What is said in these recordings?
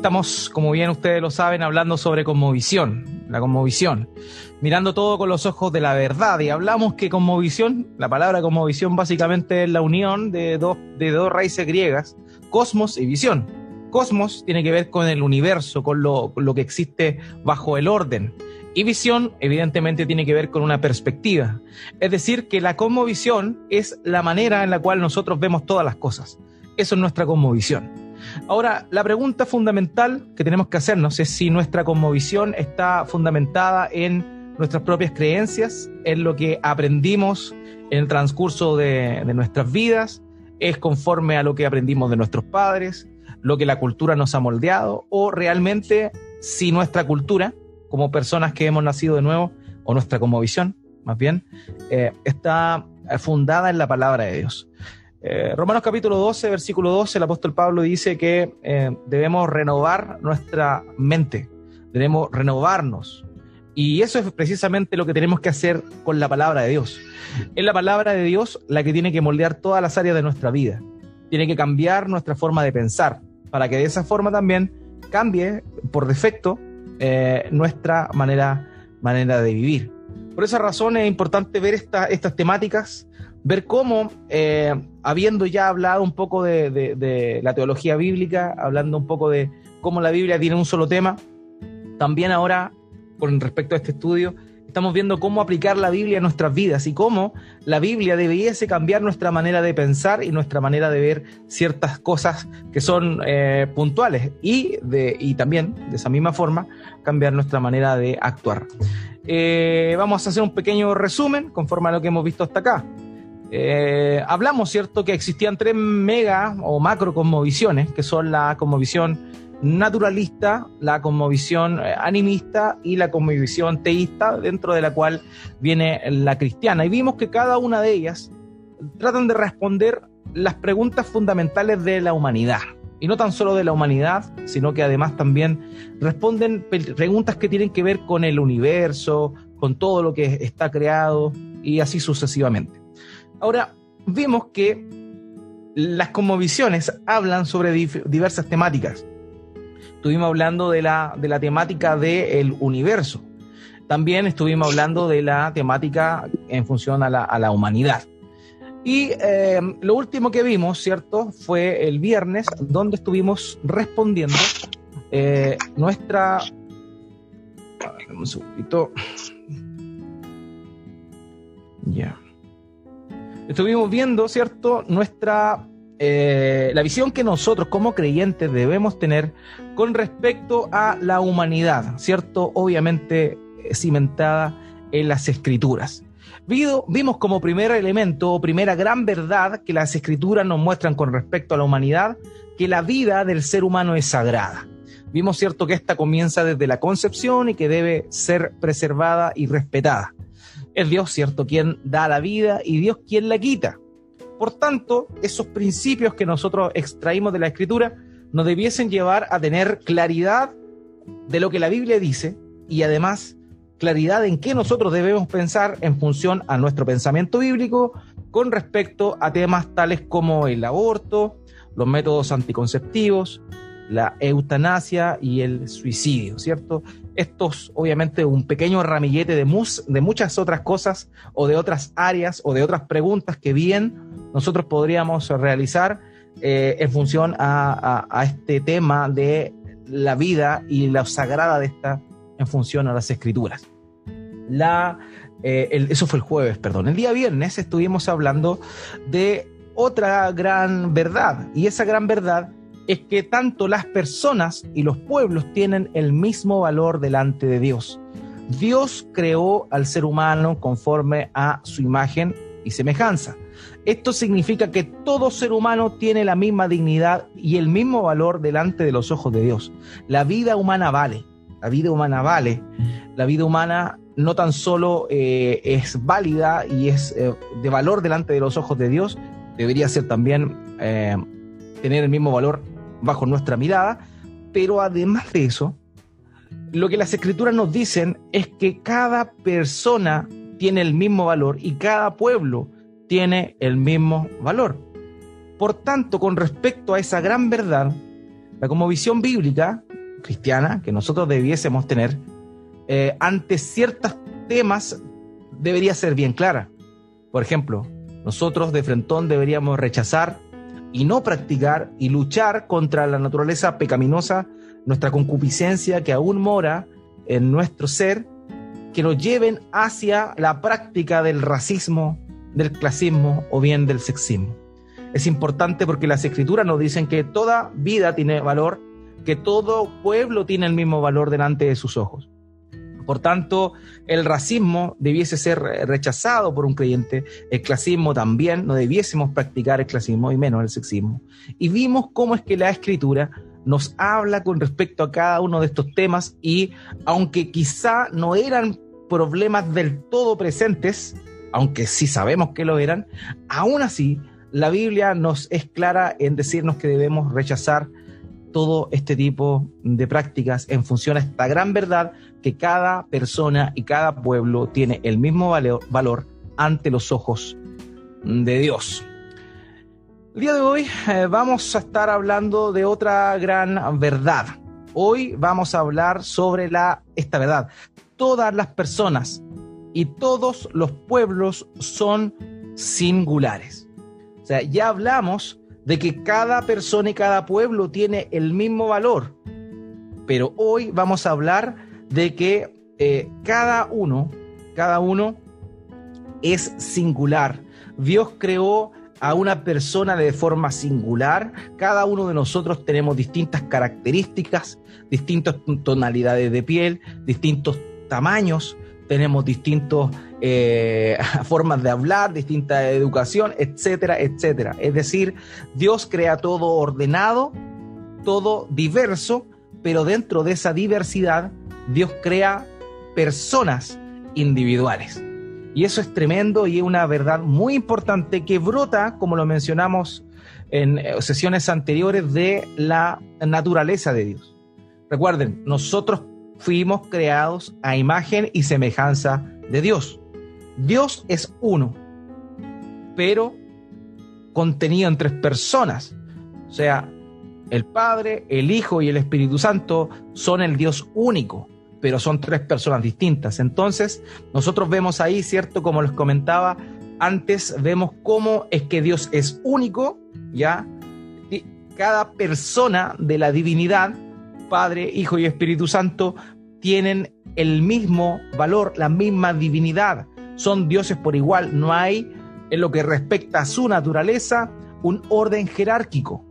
estamos, como bien ustedes lo saben, hablando sobre conmovisión, la conmovisión, mirando todo con los ojos de la verdad. Y hablamos que conmovisión, la palabra conmovisión básicamente es la unión de dos, de dos raíces griegas, cosmos y visión. Cosmos tiene que ver con el universo, con lo, lo que existe bajo el orden. Y visión, evidentemente, tiene que ver con una perspectiva. Es decir, que la conmovisión es la manera en la cual nosotros vemos todas las cosas. Eso es nuestra conmovisión. Ahora, la pregunta fundamental que tenemos que hacernos es si nuestra conmovisión está fundamentada en nuestras propias creencias, en lo que aprendimos en el transcurso de, nuestras vidas, es conforme a lo que aprendimos de nuestros padres, lo que la cultura nos ha moldeado, o realmente si nuestra cultura, como personas que hemos nacido de nuevo, o nuestra conmovisión, más bien, eh, está fundada en la palabra de Dios. Eh, Romanos capítulo 12, versículo 12, el apóstol Pablo dice que eh, debemos renovar nuestra mente, debemos renovarnos. Y eso es precisamente lo que tenemos que hacer con la palabra de Dios. Es la palabra de Dios la que tiene que moldear todas las áreas de nuestra vida. Tiene que cambiar nuestra forma de pensar, para que de esa forma también cambie por defecto eh, nuestra manera, manera de vivir. Por esa razón es importante ver estas temáticas, ver cómo, eh, habiendo ya hablado un poco de, la teología bíblica, hablando un poco de cómo la Biblia tiene un solo tema, también ahora, con respecto a este estudio, estamos viendo cómo aplicar la Biblia a nuestras vidas y cómo la Biblia debiese cambiar nuestra manera de pensar y nuestra manera de ver ciertas cosas que son eh, puntuales y, de, y también, de esa misma forma, cambiar nuestra manera de actuar. Eh, vamos a hacer un pequeño resumen conforme a lo que hemos visto hasta acá. Eh, hablamos, ¿cierto?, que existían tres mega o macro cosmovisiones, que son la cosmovisión naturalista, la cosmovisión eh, animista y la cosmovisión teísta, dentro de la cual viene la cristiana. Y vimos que cada una de ellas tratan de responder las preguntas fundamentales de la humanidad. Y no tan solo de la humanidad, sino que además también responden preguntas que tienen que ver con el universo, con todo lo que está creado y así sucesivamente. Ahora, vimos que las cosmovisiones hablan sobre diversas temáticas estuvimos hablando de la, de la temática del universo. También estuvimos hablando de la temática en función a la, a la humanidad. Y eh, lo último que vimos, ¿cierto? Fue el viernes, donde estuvimos respondiendo eh, nuestra... A ver, un segundito. Ya. Estuvimos viendo, ¿cierto? Nuestra eh, la visión que nosotros como creyentes debemos tener con respecto a la humanidad, ¿cierto? Obviamente eh, cimentada en las escrituras. vimos como primer elemento o primera gran verdad que las escrituras nos muestran con respecto a la humanidad, que la vida del ser humano es sagrada. Vimos, ¿cierto?, que esta comienza desde la concepción y que debe ser preservada y respetada. Es Dios, ¿cierto?, quien da la vida y Dios quien la quita. Por tanto, esos principios que nosotros extraímos de la escritura nos debiesen llevar a tener claridad de lo que la Biblia dice y además claridad en qué nosotros debemos pensar en función a nuestro pensamiento bíblico con respecto a temas tales como el aborto, los métodos anticonceptivos, la eutanasia y el suicidio, ¿cierto? Estos, obviamente, un pequeño ramillete de, mus, de muchas otras cosas o de otras áreas o de otras preguntas que bien nosotros podríamos realizar eh, en función a, este tema de la vida y la sagrada de esta en función a las escrituras. La, eh, eso fue el jueves, perdón. El día viernes estuvimos hablando de otra gran verdad y esa gran verdad es que tanto las personas y los pueblos tienen el mismo valor delante de Dios. Dios creó al ser humano conforme a su imagen y semejanza. Esto significa que todo ser humano tiene la misma dignidad y el mismo valor delante de los ojos de Dios. La vida humana vale, la vida humana vale. La vida humana no tan solo eh, es válida y es eh, de valor delante de los ojos de Dios, debería ser también eh, tener el mismo valor bajo nuestra mirada, pero además de eso, lo que las escrituras nos dicen es que cada persona tiene el mismo valor y cada pueblo tiene el mismo valor. Por tanto, con respecto a esa gran verdad, la visión bíblica cristiana que nosotros debiésemos tener eh, ante ciertos temas debería ser bien clara. Por ejemplo, nosotros de frentón deberíamos rechazar y no practicar y luchar contra la naturaleza pecaminosa, nuestra concupiscencia que aún mora en nuestro ser, que nos lleven hacia la práctica del racismo, del clasismo o bien del sexismo. Es importante porque las escrituras nos dicen que toda vida tiene valor, que todo pueblo tiene el mismo valor delante de sus ojos. Por tanto, el racismo debiese ser rechazado por un creyente, el clasismo también, no debiésemos practicar el clasismo y menos el sexismo. Y vimos cómo es que la escritura nos habla con respecto a cada uno de estos temas y aunque quizá no eran problemas del todo presentes, aunque sí sabemos que lo eran, aún así la Biblia nos es clara en decirnos que debemos rechazar todo este tipo de prácticas en función a esta gran verdad que cada persona y cada pueblo tiene el mismo valor, ante los ojos de Dios. El día de hoy eh, vamos a estar hablando de otra gran verdad. Hoy vamos a hablar sobre la, esta verdad. Todas las personas y todos los pueblos son singulares. O sea, ya hablamos de que cada persona y cada pueblo tiene el mismo valor. Pero hoy vamos a hablar de que eh, cada uno, cada uno es singular. Dios creó a una persona de forma singular. Cada uno de nosotros tenemos distintas características, distintas tonalidades de piel, distintos tamaños, tenemos distintas eh, formas de hablar, distinta educación, etcétera, etcétera. Es decir, Dios crea todo ordenado, todo diverso, pero dentro de esa diversidad, Dios crea personas individuales. Y eso es tremendo y es una verdad muy importante que brota, como lo mencionamos en eh, sesiones anteriores, de la naturaleza de Dios. Recuerden, nosotros fuimos creados a imagen y semejanza de Dios. Dios es uno, pero contenido en tres personas. O sea, el Padre, el Hijo y el Espíritu Santo son el Dios único, pero son tres personas distintas. Entonces, nosotros vemos ahí, ¿cierto? Como les comentaba antes, vemos cómo es que Dios es único, ¿ya? cada persona de la divinidad Padre, Hijo y Espíritu Santo tienen el mismo valor, la misma divinidad. Son dioses por igual. No hay, en lo que respecta a su naturaleza, un orden jerárquico.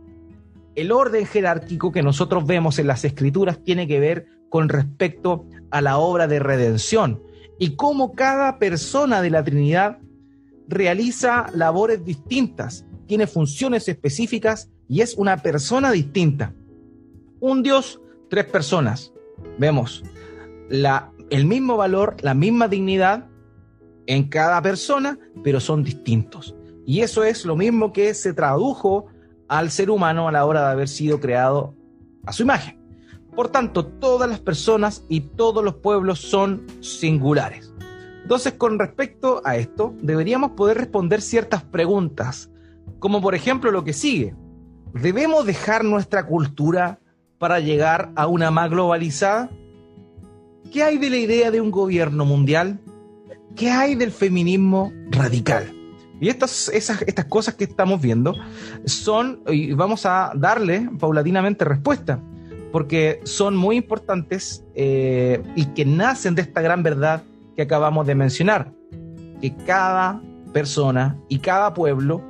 El orden jerárquico que nosotros vemos en las escrituras tiene que ver con respecto a la obra de redención y cómo cada persona de la Trinidad realiza labores distintas, tiene funciones específicas y es una persona distinta. Un Dios tres personas. Vemos el mismo valor, la misma dignidad en cada persona, pero son distintos. Y eso es lo mismo que se tradujo al ser humano a la hora de haber sido creado a su imagen. Por tanto, todas las personas y todos los pueblos son singulares. Entonces, con respecto a esto, deberíamos poder responder ciertas preguntas, como por ejemplo lo que sigue. ¿Debemos dejar nuestra cultura para llegar a una más globalizada? ¿Qué hay de la idea de un gobierno mundial? ¿Qué hay del feminismo radical? Y estas, estas cosas que estamos viendo son, y vamos a darle paulatinamente respuesta, porque son muy importantes eh, y que nacen de esta gran verdad que acabamos de mencionar, que cada persona y cada pueblo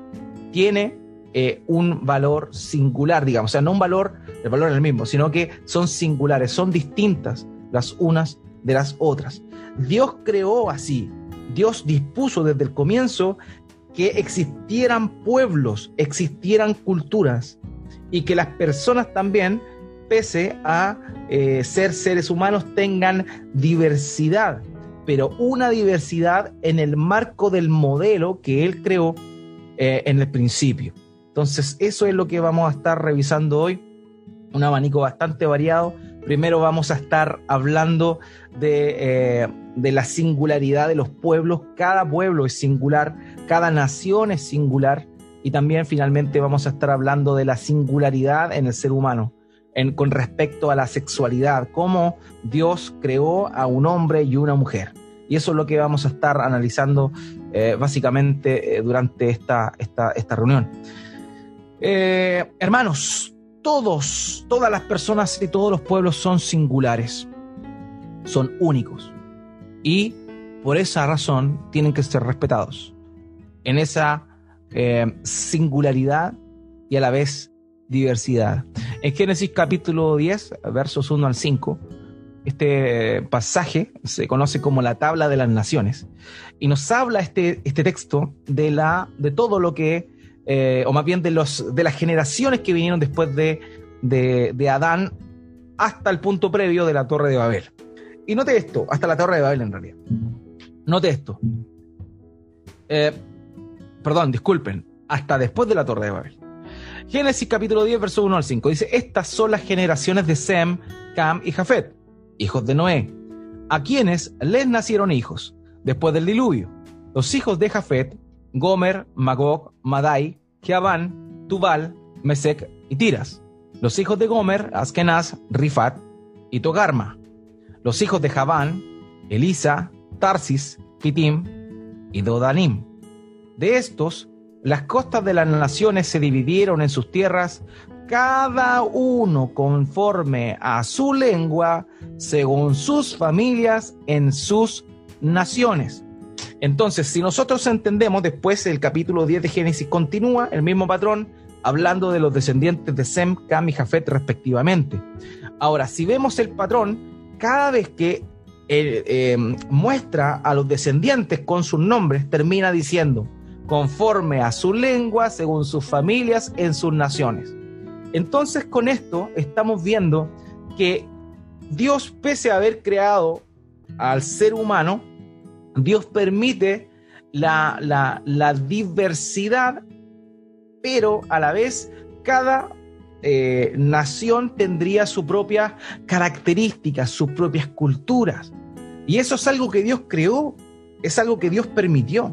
tiene eh, un valor singular, digamos, o sea, no un valor, el valor es el mismo, sino que son singulares, son distintas las unas de las otras. Dios creó así, Dios dispuso desde el comienzo que existieran pueblos, existieran culturas y que las personas también, pese a eh, ser seres humanos, tengan diversidad, pero una diversidad en el marco del modelo que Él creó eh, en el principio. Entonces, eso es lo que vamos a estar revisando hoy, un abanico bastante variado. Primero vamos a estar hablando de, eh, de, la singularidad de los pueblos. Cada pueblo es singular, cada nación es singular. Y también finalmente vamos a estar hablando de la singularidad en el ser humano, en, con respecto a la sexualidad, cómo Dios creó a un hombre y una mujer. Y eso es lo que vamos a estar analizando eh, básicamente eh, durante esta, esta, esta reunión. Hermanos, todos, todas las personas y todos los pueblos son singulares, son únicos. Y por esa razón tienen que ser respetados. En esa singularidad y a la vez diversidad. En Génesis capítulo 10, versos 1 al 5, este pasaje se conoce como la tabla de las naciones y nos habla este, este texto de, la, de todo lo que, eh, o más bien de, los, de las generaciones que vinieron después de, de, Adán hasta el punto previo de la Torre de Babel. Y note esto, hasta la Torre de Babel en realidad. Note esto. Eh, perdón, disculpen, hasta después de la Torre de Babel. Génesis capítulo 10, verso 1 al 5. Dice, estas son las generaciones de Sem, Cam y Jafet hijos de Noé, a quienes les nacieron hijos después del diluvio. Los hijos de Jafet, Gomer, Magog, Madai, Tubal, Mesec y Tiras. Los hijos de Gomer, Askenaz, Rifat y Togarma. Los hijos de Javán, Elisa, Tarsis, Kitim y Dodanim. De estos, las costas de las naciones se dividieron en sus tierras cada uno conforme a su lengua, según sus familias, en sus naciones. Entonces, si nosotros entendemos, después el capítulo 10 de Génesis continúa el mismo patrón, hablando de los descendientes de Sem, Cam y Jafet respectivamente. Ahora, si vemos el patrón, cada vez que eh, eh, muestra a los descendientes con sus nombres, termina diciendo, conforme a su lengua, según sus familias, en sus naciones. Entonces con esto estamos viendo que Dios, pese a haber creado al ser humano, Dios permite la, diversidad, pero a la vez cada eh, nación tendría su propia características, sus propias culturas. Y eso es algo que Dios creó, es algo que Dios permitió.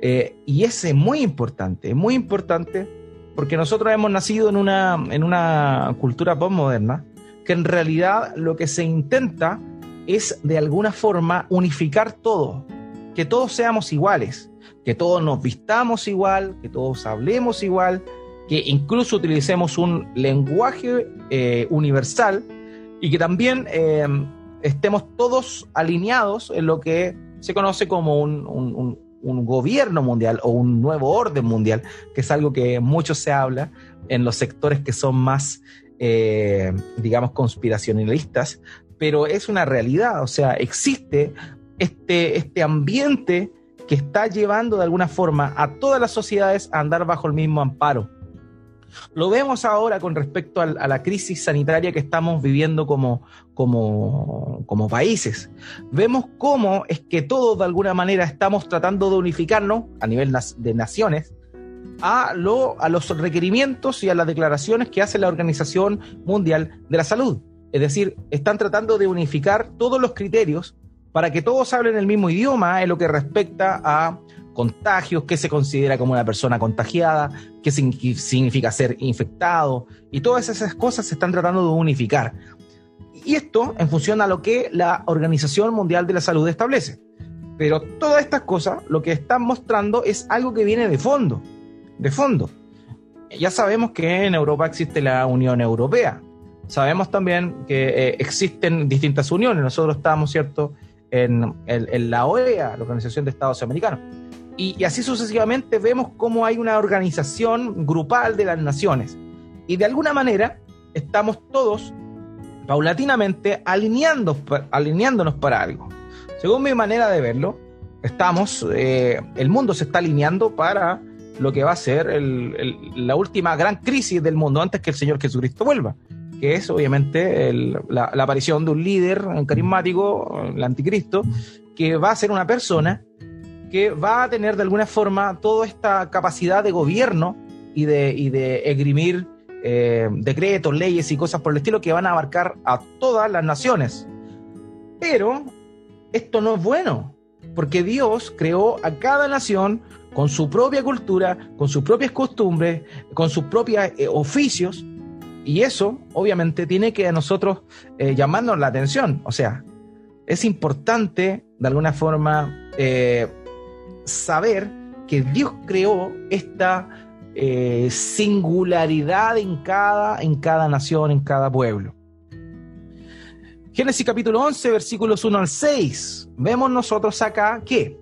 Eh, y ese es muy importante, es muy importante porque nosotros hemos nacido en una, en una cultura postmoderna que en realidad lo que se intenta es de alguna forma unificar todo, que todos seamos iguales, que todos nos vistamos igual, que todos hablemos igual, que incluso utilicemos un lenguaje eh, universal y que también eh, estemos todos alineados en lo que se conoce como un, un gobierno mundial o un nuevo orden mundial, que es algo que mucho se habla en los sectores que son más, eh, digamos, conspiracionalistas, pero es una realidad, o sea, existe este, este ambiente que está llevando de alguna forma a todas las sociedades a andar bajo el mismo amparo. Lo vemos ahora con respecto a, la crisis sanitaria que estamos viviendo como, como, como países. Vemos cómo es que todos de alguna manera estamos tratando de unificarnos a nivel de naciones a, lo, a los requerimientos y a las declaraciones que hace la Organización Mundial de la Salud. Es decir, están tratando de unificar todos los criterios para que todos hablen el mismo idioma en lo que respecta a contagios, qué se considera como una persona contagiada, qué significa ser infectado, y todas esas cosas se están tratando de unificar. Y esto en función a lo que la Organización Mundial de la Salud establece. Pero todas estas cosas lo que están mostrando es algo que viene de fondo, de fondo. Ya sabemos que en Europa existe la Unión Europea. Sabemos también que eh, existen distintas uniones. Nosotros estamos, ¿cierto?, en, en la OEA, la Organización de Estados Americanos y, así sucesivamente vemos cómo hay una organización grupal de las naciones. Y de alguna manera estamos todos paulatinamente alineando, alineándonos para algo. Según mi manera de verlo, estamos, eh, el mundo se está alineando para lo que va a ser la última gran crisis del mundo antes que el Señor Jesucristo vuelva, que es obviamente la, aparición de un líder carismático, el anticristo, que va a ser una persona que va a tener de alguna forma toda esta capacidad de gobierno y de, y eh, decretos, leyes y cosas por el estilo que van a abarcar a todas las naciones. Pero esto no es bueno, porque Dios creó a cada nación con su propia cultura, con sus propias costumbres, con sus propios eh, oficios, y eso, obviamente, tiene que a nosotros eh, llamarnos la atención. O sea, es importante, de alguna forma, eh, saber que Dios creó esta eh, singularidad en cada, en cada nación, en cada pueblo. Génesis capítulo 11, versículos 1 al 6. Vemos nosotros acá que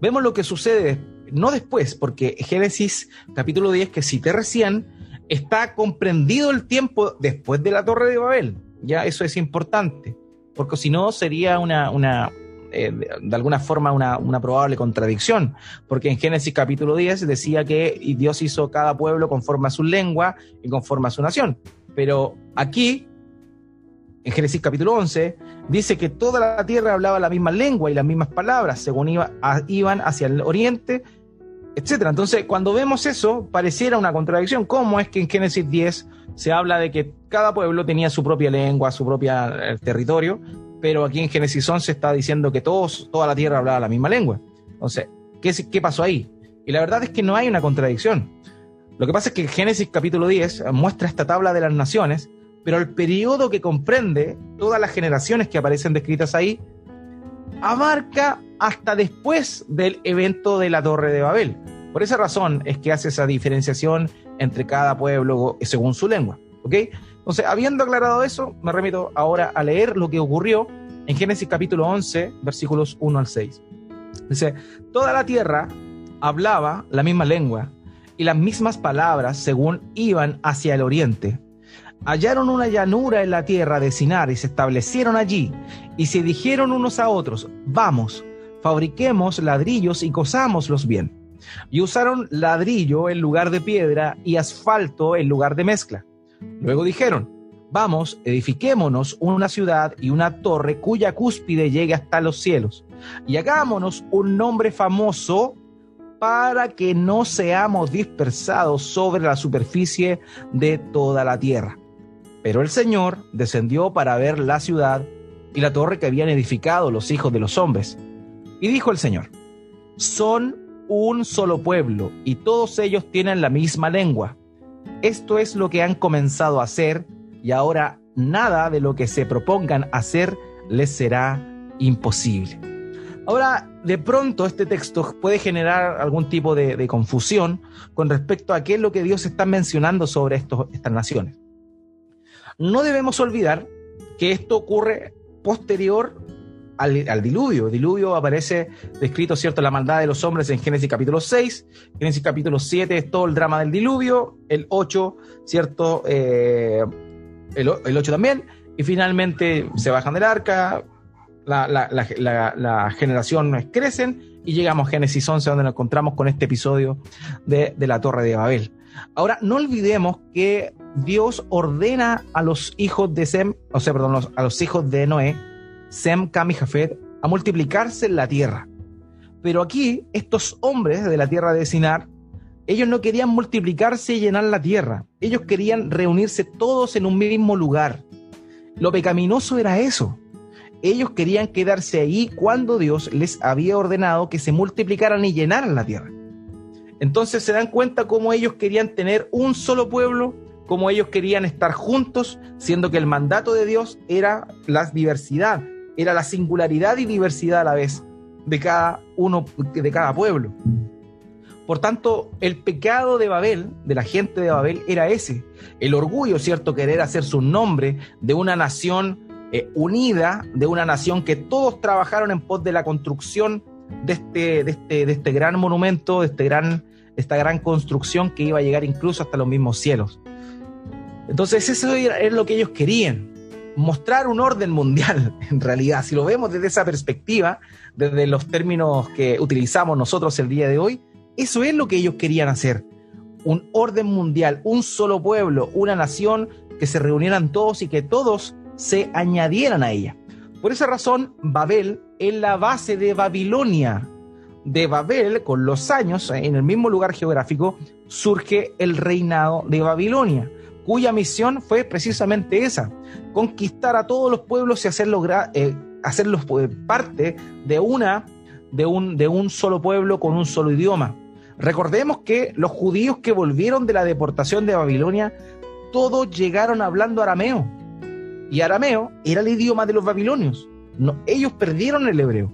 vemos lo que sucede, no después, porque Génesis capítulo 10, que cité recién, está comprendido el tiempo después de la Torre de Babel. Ya eso es importante, porque si no sería una, eh, de alguna forma una, una, probable contradicción, porque en Génesis capítulo 10 decía que Dios hizo cada pueblo conforme a su lengua y conforme a su nación. Pero aquí en Génesis capítulo 11, dice que toda la tierra hablaba la misma lengua y las mismas palabras, según iban hacia el oriente, etc. Entonces, cuando vemos eso, pareciera una contradicción. ¿Cómo es que en Génesis 10 se habla de que cada pueblo tenía su propia lengua, su propio eh, territorio, pero aquí en Génesis 11 está diciendo que todos, toda la tierra hablaba la misma lengua? Entonces, ¿qué, ¿qué pasó ahí? Y la verdad es que no hay una contradicción. Lo que pasa es que Génesis capítulo 10 muestra esta tabla de las naciones pero el periodo que comprende todas las generaciones que aparecen descritas ahí abarca hasta después del evento de la Torre de Babel. Por esa razón es que hace esa diferenciación entre cada pueblo según su lengua. ¿Ok? Entonces, habiendo aclarado eso, me remito ahora a leer lo que ocurrió en Génesis capítulo 11, versículos 1 al 6. Dice, toda la tierra hablaba la misma lengua y las mismas palabras según iban hacia el oriente hallaron una llanura en la tierra de Sinar y se establecieron allí, y se dijeron unos a otros, vamos, fabriquemos ladrillos y cosámoslos bien. Y usaron ladrillo en lugar de piedra y asfalto en lugar de mezcla. Luego dijeron, vamos, edifiquémonos una ciudad y una torre cuya cúspide llegue hasta los cielos, y hagámonos un nombre famoso para que no seamos dispersados sobre la superficie de toda la tierra. Pero el Señor descendió para ver la ciudad y la torre que habían edificado los hijos de los hombres. Y dijo el Señor, son un solo pueblo y todos ellos tienen la misma lengua. Esto es lo que han comenzado a hacer y ahora nada de lo que se propongan hacer les será imposible. Ahora, de pronto este texto puede generar algún tipo de, confusión con respecto a qué es lo que Dios está mencionando sobre estas naciones. No debemos olvidar que esto ocurre posterior al, diluvio. El diluvio aparece descrito, ¿cierto?, la maldad de los hombres en Génesis capítulo 6, Génesis capítulo 7 es todo el drama del diluvio, el 8, ¿cierto?, eh, el, 8 también, y finalmente se bajan del arca, las generaciones crecen y llegamos a Génesis 11 donde nos encontramos con este episodio de, de la Torre de Babel. Ahora, no olvidemos que Dios ordena a los hijos de Sem, o sea, perdón, a los hijos de Noé, Sem, Cam Jafet, a multiplicarse en la tierra. Pero aquí, estos hombres de la tierra de Sinar, ellos no querían multiplicarse y llenar la tierra. Ellos querían reunirse todos en un mismo lugar. Lo pecaminoso era eso. Ellos querían quedarse ahí cuando Dios les había ordenado que se multiplicaran y llenaran la tierra. Entonces se dan cuenta cómo ellos querían tener un solo pueblo, cómo ellos querían estar juntos, siendo que el mandato de Dios era la diversidad, era la singularidad y diversidad a la vez de cada uno, de cada pueblo. Por tanto, el pecado de Babel, de la gente de Babel, era ese. El orgullo, ¿cierto? Querer hacer su nombre de una nación eh, unida, de una nación que todos trabajaron en pos de la construcción de este, de este, de este gran monumento, de este gran, esta gran construcción que iba a llegar incluso hasta los mismos cielos. Entonces eso es lo que ellos querían, mostrar un orden mundial, en realidad. Si lo vemos desde esa perspectiva, desde los términos que utilizamos nosotros el día de hoy, eso es lo que ellos querían hacer. Un orden mundial, un solo pueblo, una nación que se reunieran todos y que todos se añadieran a ella. Por esa razón, Babel es la base de Babilonia. De Babel, con los años, en el mismo lugar geográfico, surge el reinado de Babilonia cuya misión fue precisamente esa, conquistar a todos los pueblos y hacerlos, eh, hacerlos eh, parte de, una, de, un, de un solo pueblo con un solo idioma. Recordemos que los judíos que volvieron de la deportación de Babilonia todos llegaron hablando arameo. Y arameo era el idioma de los babilonios. Ellos perdieron el hebreo.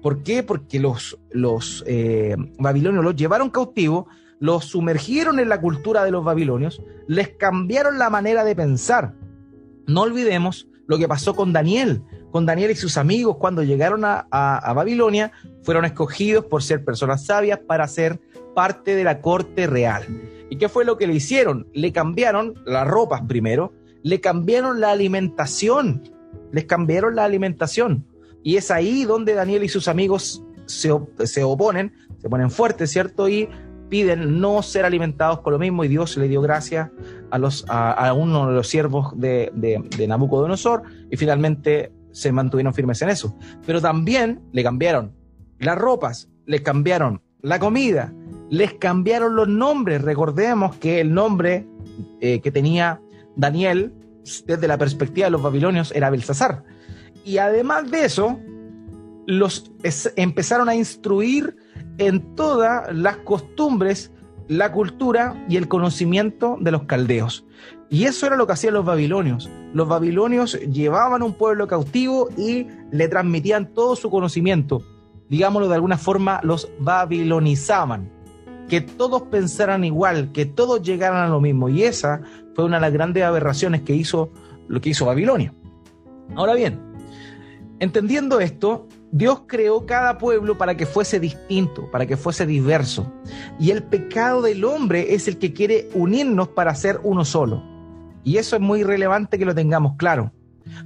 ¿Por qué? Porque los, los eh, babilonios los llevaron cautivos, los sumergieron en la cultura de los babilonios, les cambiaron la manera de pensar. No olvidemos lo que pasó con Daniel. Con Daniel y sus amigos cuando llegaron a, Babilonia, fueron escogidos por ser personas sabias para ser parte de la corte real. ¿Y qué fue lo que le hicieron? Le cambiaron las ropas primero, le cambiaron la alimentación, les cambiaron la alimentación. Y es ahí donde Daniel y sus amigos se, se oponen, se ponen fuertes, ¿cierto? Y piden no ser alimentados con lo mismo y Dios le dio gracia a, los, a, uno de los siervos de, de, Nabucodonosor y finalmente se mantuvieron firmes en eso. Pero también le cambiaron las ropas, le cambiaron la comida, les cambiaron los nombres. Recordemos que el nombre eh, que tenía Daniel desde la perspectiva de los babilonios era Belsasar. Y además de eso, los empezaron a instruir en todas las costumbres, la cultura y el conocimiento de los caldeos. Y eso era lo que hacían los babilonios. Los babilonios llevaban un pueblo cautivo y le transmitían todo su conocimiento. Digámoslo de alguna forma, los babilonizaban. Que todos pensaran igual, que todos llegaran a lo mismo. Y esa fue una de las grandes aberraciones que hizo lo que hizo Babilonia. Ahora bien, entendiendo esto, Dios creó cada pueblo para que fuese distinto, para que fuese diverso. Y el pecado del hombre es el que quiere unirnos para ser uno solo. Y eso es muy relevante que lo tengamos claro.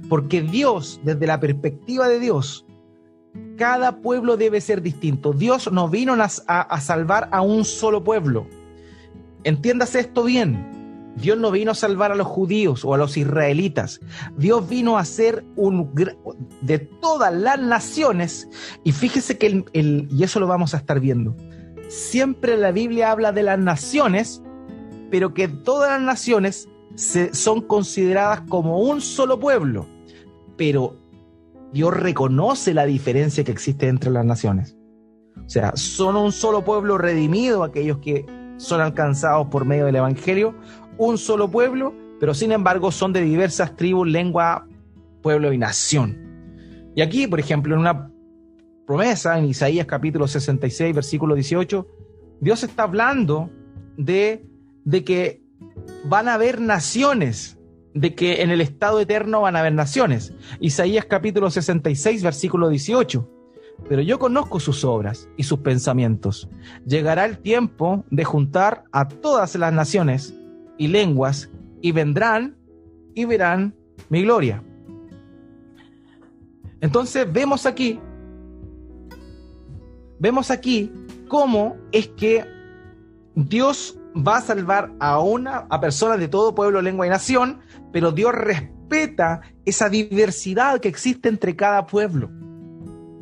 Porque Dios, desde la perspectiva de Dios, cada pueblo debe ser distinto. Dios no vino a, a salvar a un solo pueblo. Entiéndase esto bien. Dios no vino a salvar a los judíos o a los israelitas. Dios vino a ser un de todas las naciones. Y fíjese que el, y eso lo vamos a estar viendo. Siempre la Biblia habla de las naciones, pero que todas las naciones se, son consideradas como un solo pueblo. Pero Dios reconoce la diferencia que existe entre las naciones. O sea, son un solo pueblo redimido aquellos que son alcanzados por medio del Evangelio, un solo pueblo, pero sin embargo son de diversas tribus, lengua, pueblo y nación. Y aquí, por ejemplo, en una promesa en Isaías capítulo 66, versículo 18, Dios está hablando de, de que van a haber naciones, de que en el estado eterno van a haber naciones. Isaías capítulo 66, versículo 18. Pero yo conozco sus obras y sus pensamientos. Llegará el tiempo de juntar a todas las naciones y lenguas, y vendrán y verán mi gloria. Entonces vemos aquí, vemos aquí cómo es que Dios va a salvar a una a personas de todo pueblo, lengua y nación, pero Dios respeta esa diversidad que existe entre cada pueblo.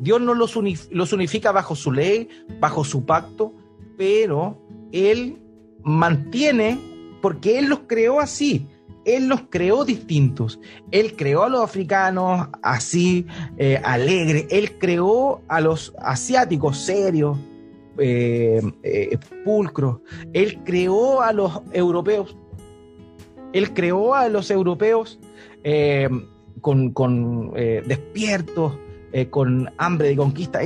Dios no los, los unifica bajo su ley, bajo su pacto, pero Él mantiene porque Él los creó así. Él los creó distintos. Él creó a los africanos así, eh, alegres. Él creó a los asiáticos serios, eh, eh, pulcros. Él creó a los europeos. Él creó a los europeos con, despiertos, con hambre de conquista.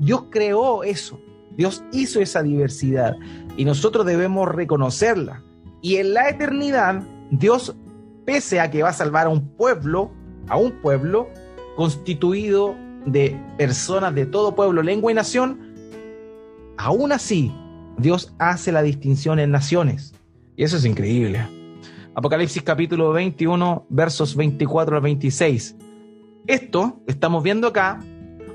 Dios creó eso. Dios hizo esa diversidad y nosotros debemos reconocerla y en la eternidad, Dios, pese a que va a salvar a un pueblo, a un pueblo constituido de personas de todo pueblo, lengua y nación, aún así, Dios hace la distinción en naciones. Y eso es increíble. Apocalipsis capítulo 21, versos 24 al 26. Esto, estamos viendo acá,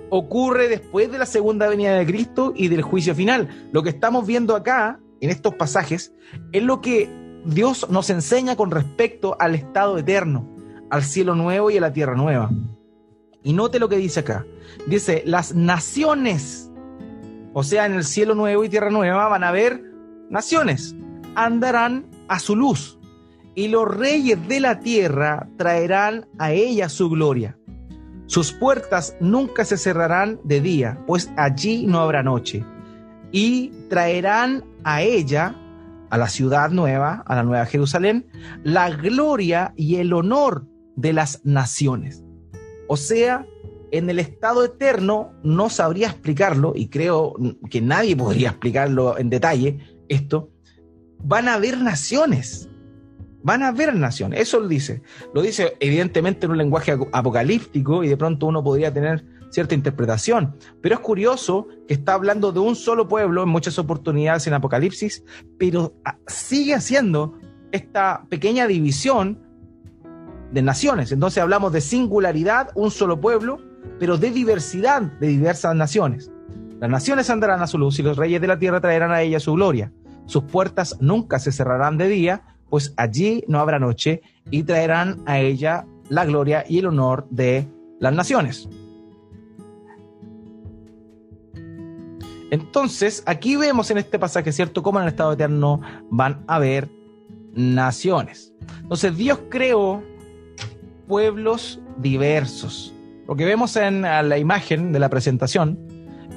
ocurre después de la segunda venida de Cristo y del juicio final. Lo que estamos viendo acá en estos pasajes es lo que Dios nos enseña con respecto al estado eterno, al cielo nuevo y a la tierra nueva. Y note lo que dice acá. Dice, las naciones, o sea, en el cielo nuevo y tierra nueva van a haber naciones, andarán a su luz, y los reyes de la tierra traerán a ella su gloria. Sus puertas nunca se cerrarán de día, pues allí no habrá noche y traerán a ella a la ciudad nueva, a la nueva Jerusalén, la gloria y el honor de las naciones. O sea, en el estado eterno no sabría explicarlo, y creo que nadie podría explicarlo en detalle, esto, van a haber naciones. Van a haber naciones, eso lo dice. Lo dice evidentemente en un lenguaje apocalíptico y de pronto uno podría tener cierta interpretación. Pero es curioso que está hablando de un solo pueblo en muchas oportunidades en Apocalipsis, pero ah, sigue haciendo esta pequeña división de naciones. Entonces hablamos de singularidad, un solo pueblo, pero de diversidad de diversas naciones. Las naciones andarán a su luz y los reyes de la tierra traerán a ella su gloria. Sus puertas nunca se cerrarán de día, pues allí no habrá noche y traerán a ella la gloria y el honor de las naciones. Entonces, aquí vemos en este pasaje, ¿cierto?, cómo en el estado eterno van a haber naciones. Entonces, Dios creó pueblos diversos. Lo que vemos en la imagen de la presentación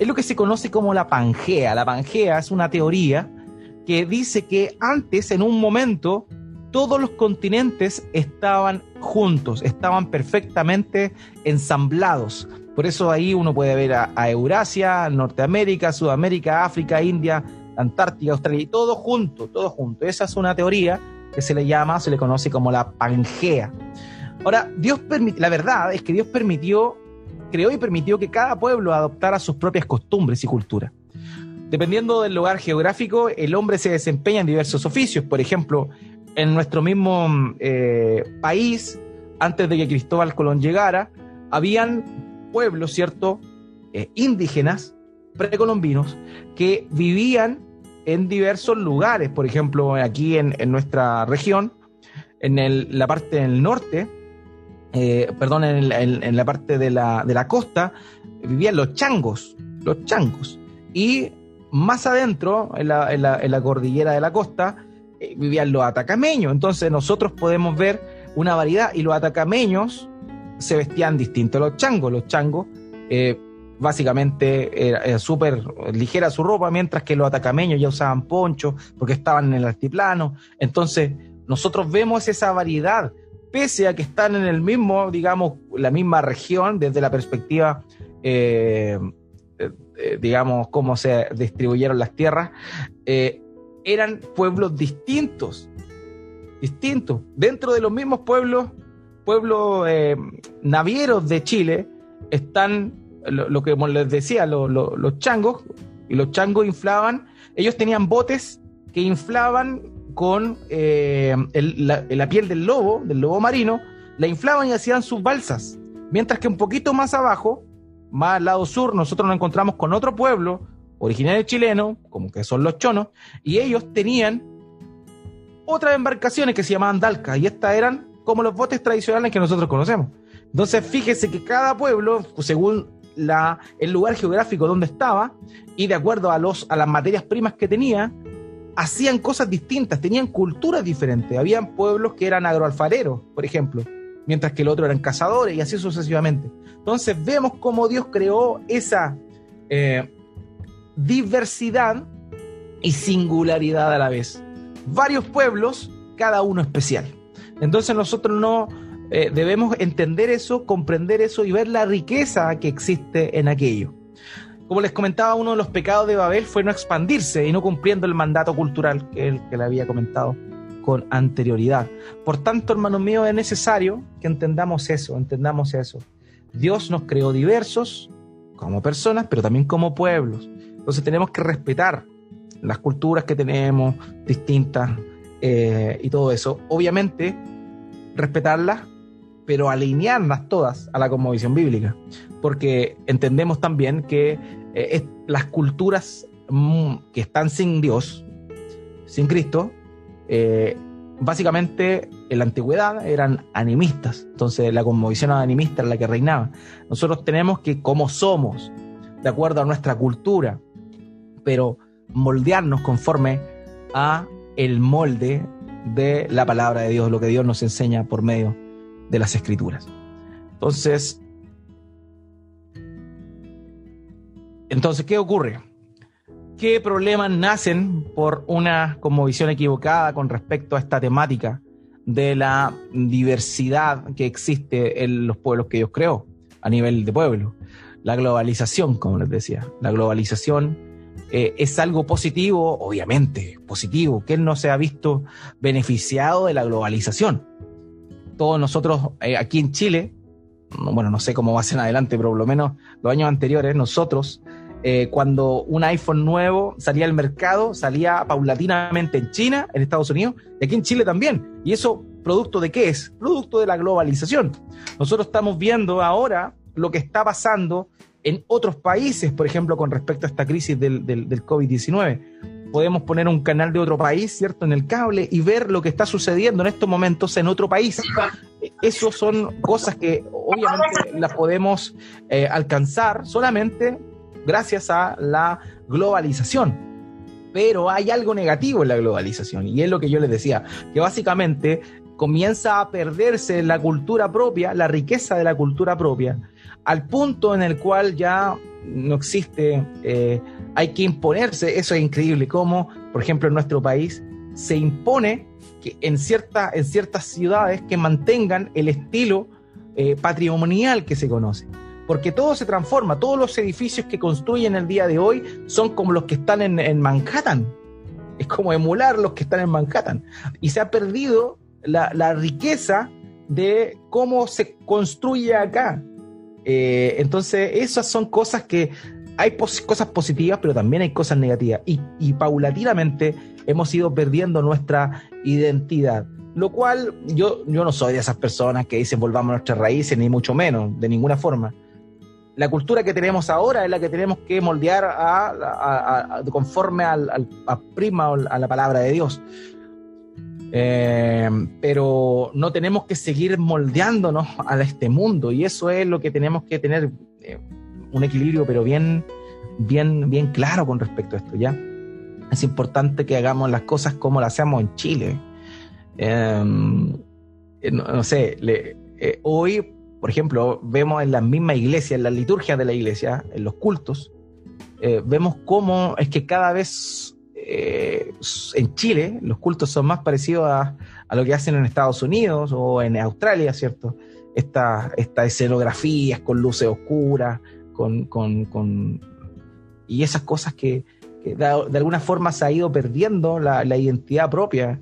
es lo que se conoce como la Pangea. La Pangea es una teoría que dice que antes, en un momento, todos los continentes estaban juntos, estaban perfectamente ensamblados. Por eso ahí uno puede ver a, Eurasia, Norteamérica, Sudamérica, África, India, Antártica, Australia, y todo junto, todo junto. Esa es una teoría que se le llama, se le conoce como la Pangea. Ahora, Dios la verdad es que Dios permitió, creó y permitió que cada pueblo adoptara sus propias costumbres y culturas. Dependiendo del lugar geográfico, el hombre se desempeña en diversos oficios. Por ejemplo, en nuestro mismo eh, país, antes de que Cristóbal Colón llegara, habían pueblos, ¿cierto?, eh, indígenas, precolombinos, que vivían en diversos lugares. Por ejemplo, aquí en, nuestra región, en la parte del norte, eh, perdón, en, la parte de la, de la costa, vivían los changos, los changos. Y más adentro, en la, en la, cordillera de la costa, eh, vivían los atacameños. Entonces nosotros podemos ver una variedad y los atacameños se vestían distinto los changos. Los changos eh, básicamente era, súper ligera su ropa, mientras que los atacameños ya usaban ponchos porque estaban en el altiplano. Entonces nosotros vemos esa variedad pese a que están en el mismo, digamos, la misma región desde la perspectiva, eh, eh, digamos, cómo se distribuyeron las tierras, eran pueblos distintos, distintos. Dentro de los mismos pueblos, pueblos navieros de Chile, están lo, que les decía, los changos, y los changos inflaban, ellos tenían botes que inflaban con eh, la, piel del lobo, del lobo marino, la inflaban y hacían sus balsas. Mientras que un poquito más abajo, más al lado sur, nosotros nos encontramos con otro pueblo originario chileno, como que son los chonos, y ellos tenían otras embarcaciones que se llamaban dalcas, y estas eran como los botes tradicionales que nosotros conocemos. Entonces, fíjese que cada pueblo, según la, el lugar geográfico donde estaba, y de acuerdo a, los, a las materias primas que tenía, hacían cosas distintas, tenían culturas diferentes. Habían pueblos que eran agroalfareros, por ejemplo, mientras que el otro eran cazadores y así sucesivamente. Entonces vemos cómo Dios creó esa eh, diversidad y singularidad a la vez. Varios pueblos, cada uno especial. Entonces nosotros no eh, debemos entender eso, comprender eso y ver la riqueza que existe en aquello. Como les comentaba, uno de los pecados de Babel fue no expandirse y no cumpliendo el mandato cultural que, él, le había comentado con anterioridad. Por tanto, hermanos míos, es necesario que entendamos eso, entendamos eso. Dios nos creó diversos como personas, pero también como pueblos. Entonces tenemos que respetar las culturas que tenemos, distintas, eh, y todo eso. Obviamente, respetarlas, pero alinearlas todas a la cosmovisión bíblica. Porque entendemos también que eh, las culturas mm, que están sin Dios, sin Cristo, eh, básicamente en la antigüedad eran animistas. Entonces la conmovisión animista era la que reinaba. Nosotros tenemos que, como somos, de acuerdo a nuestra cultura, pero moldearnos conforme a el molde de la palabra de Dios, lo que Dios nos enseña por medio de las escrituras. Entonces, Entonces, ¿qué ocurre? qué problemas nacen por una visión equivocada con respecto a esta temática de la diversidad que existe en los pueblos que Dios creó a nivel de pueblo. La globalización, como les decía, la globalización eh, es algo positivo, obviamente, positivo, que él no se ha visto beneficiado de la globalización. Todos nosotros eh, aquí en Chile, bueno, no sé cómo va a ser en adelante, pero por lo menos los años anteriores, nosotros, eh, cuando un iPhone nuevo salía al mercado, salía paulatinamente en China, en Estados Unidos, y aquí en Chile también. ¿Y eso producto de qué es? Producto de la globalización. Nosotros estamos viendo ahora lo que está pasando en otros países, por ejemplo, con respecto a esta crisis del, del, COVID-19. Podemos poner un canal de otro país, ¿cierto?, en el cable y ver lo que está sucediendo en estos momentos en otro país. Esas son cosas que obviamente las podemos eh, alcanzar solamente gracias a la globalización. Pero hay algo negativo en la globalización y es lo que yo les decía, que básicamente comienza a perderse la cultura propia, la riqueza de la cultura propia, al punto en el cual ya no existe, eh, hay que imponerse, eso es increíble, como por ejemplo en nuestro país se impone que en, en ciertas ciudades que mantengan el estilo eh, patrimonial que se conoce. Porque todo se transforma, todos los edificios que construyen el día de hoy son como los que están en, Manhattan. Es como emular los que están en Manhattan. Y se ha perdido la riqueza de cómo se construye acá. Eh, entonces, esas son cosas que hay cosas positivas, pero también hay cosas negativas. Y, paulatinamente hemos ido perdiendo nuestra identidad. Lo cual yo, yo no soy de esas personas que dicen volvamos a nuestras raíces, ni mucho menos, de ninguna forma. La cultura que tenemos ahora es la que tenemos que moldear conforme al, al, prima a la palabra de Dios. Eh, pero no tenemos que seguir moldeándonos a este mundo y eso es lo que tenemos que tener eh, un equilibrio, pero bien, bien, bien claro con respecto a esto, ¿ya? Es importante que hagamos las cosas como las hacemos en Chile. Eh, no, sé, hoy, por ejemplo, vemos en la misma iglesia, en la liturgia de la iglesia, en los cultos, vemos cómo es que cada vez eh, en Chile los cultos son más parecidos a, lo que hacen en Estados Unidos o en Australia, ¿cierto? Estas esta escenografías con luces oscuras, con, con, y esas cosas que, de, alguna forma se ha ido perdiendo la, identidad propia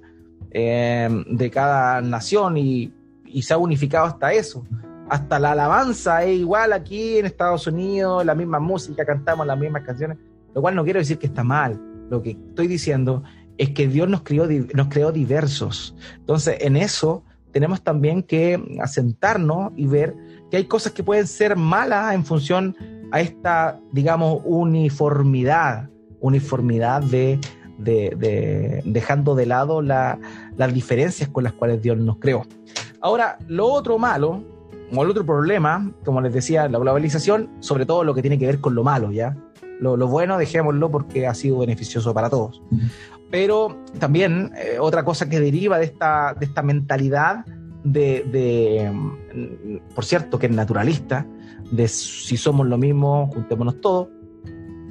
eh, de cada nación y, y se ha unificado hasta eso hasta la alabanza es igual aquí en Estados Unidos, la misma música, cantamos las mismas canciones, lo cual no quiero decir que está mal, lo que estoy diciendo es que Dios nos creó, nos creó diversos. Entonces, en eso tenemos también que asentarnos y ver que hay cosas que pueden ser malas en función a esta, digamos, uniformidad, uniformidad de, dejando de lado las diferencias con las cuales Dios nos creó. Ahora, lo otro malo, o el otro problema, como les decía, la globalización, sobre todo lo que tiene que ver con lo malo, ¿ya? Lo, bueno dejémoslo porque ha sido beneficioso para todos. Pero también eh, otra cosa que deriva de esta, de esta mentalidad de, mm, por cierto, que es naturalista, de si somos lo mismo, juntémonos todos,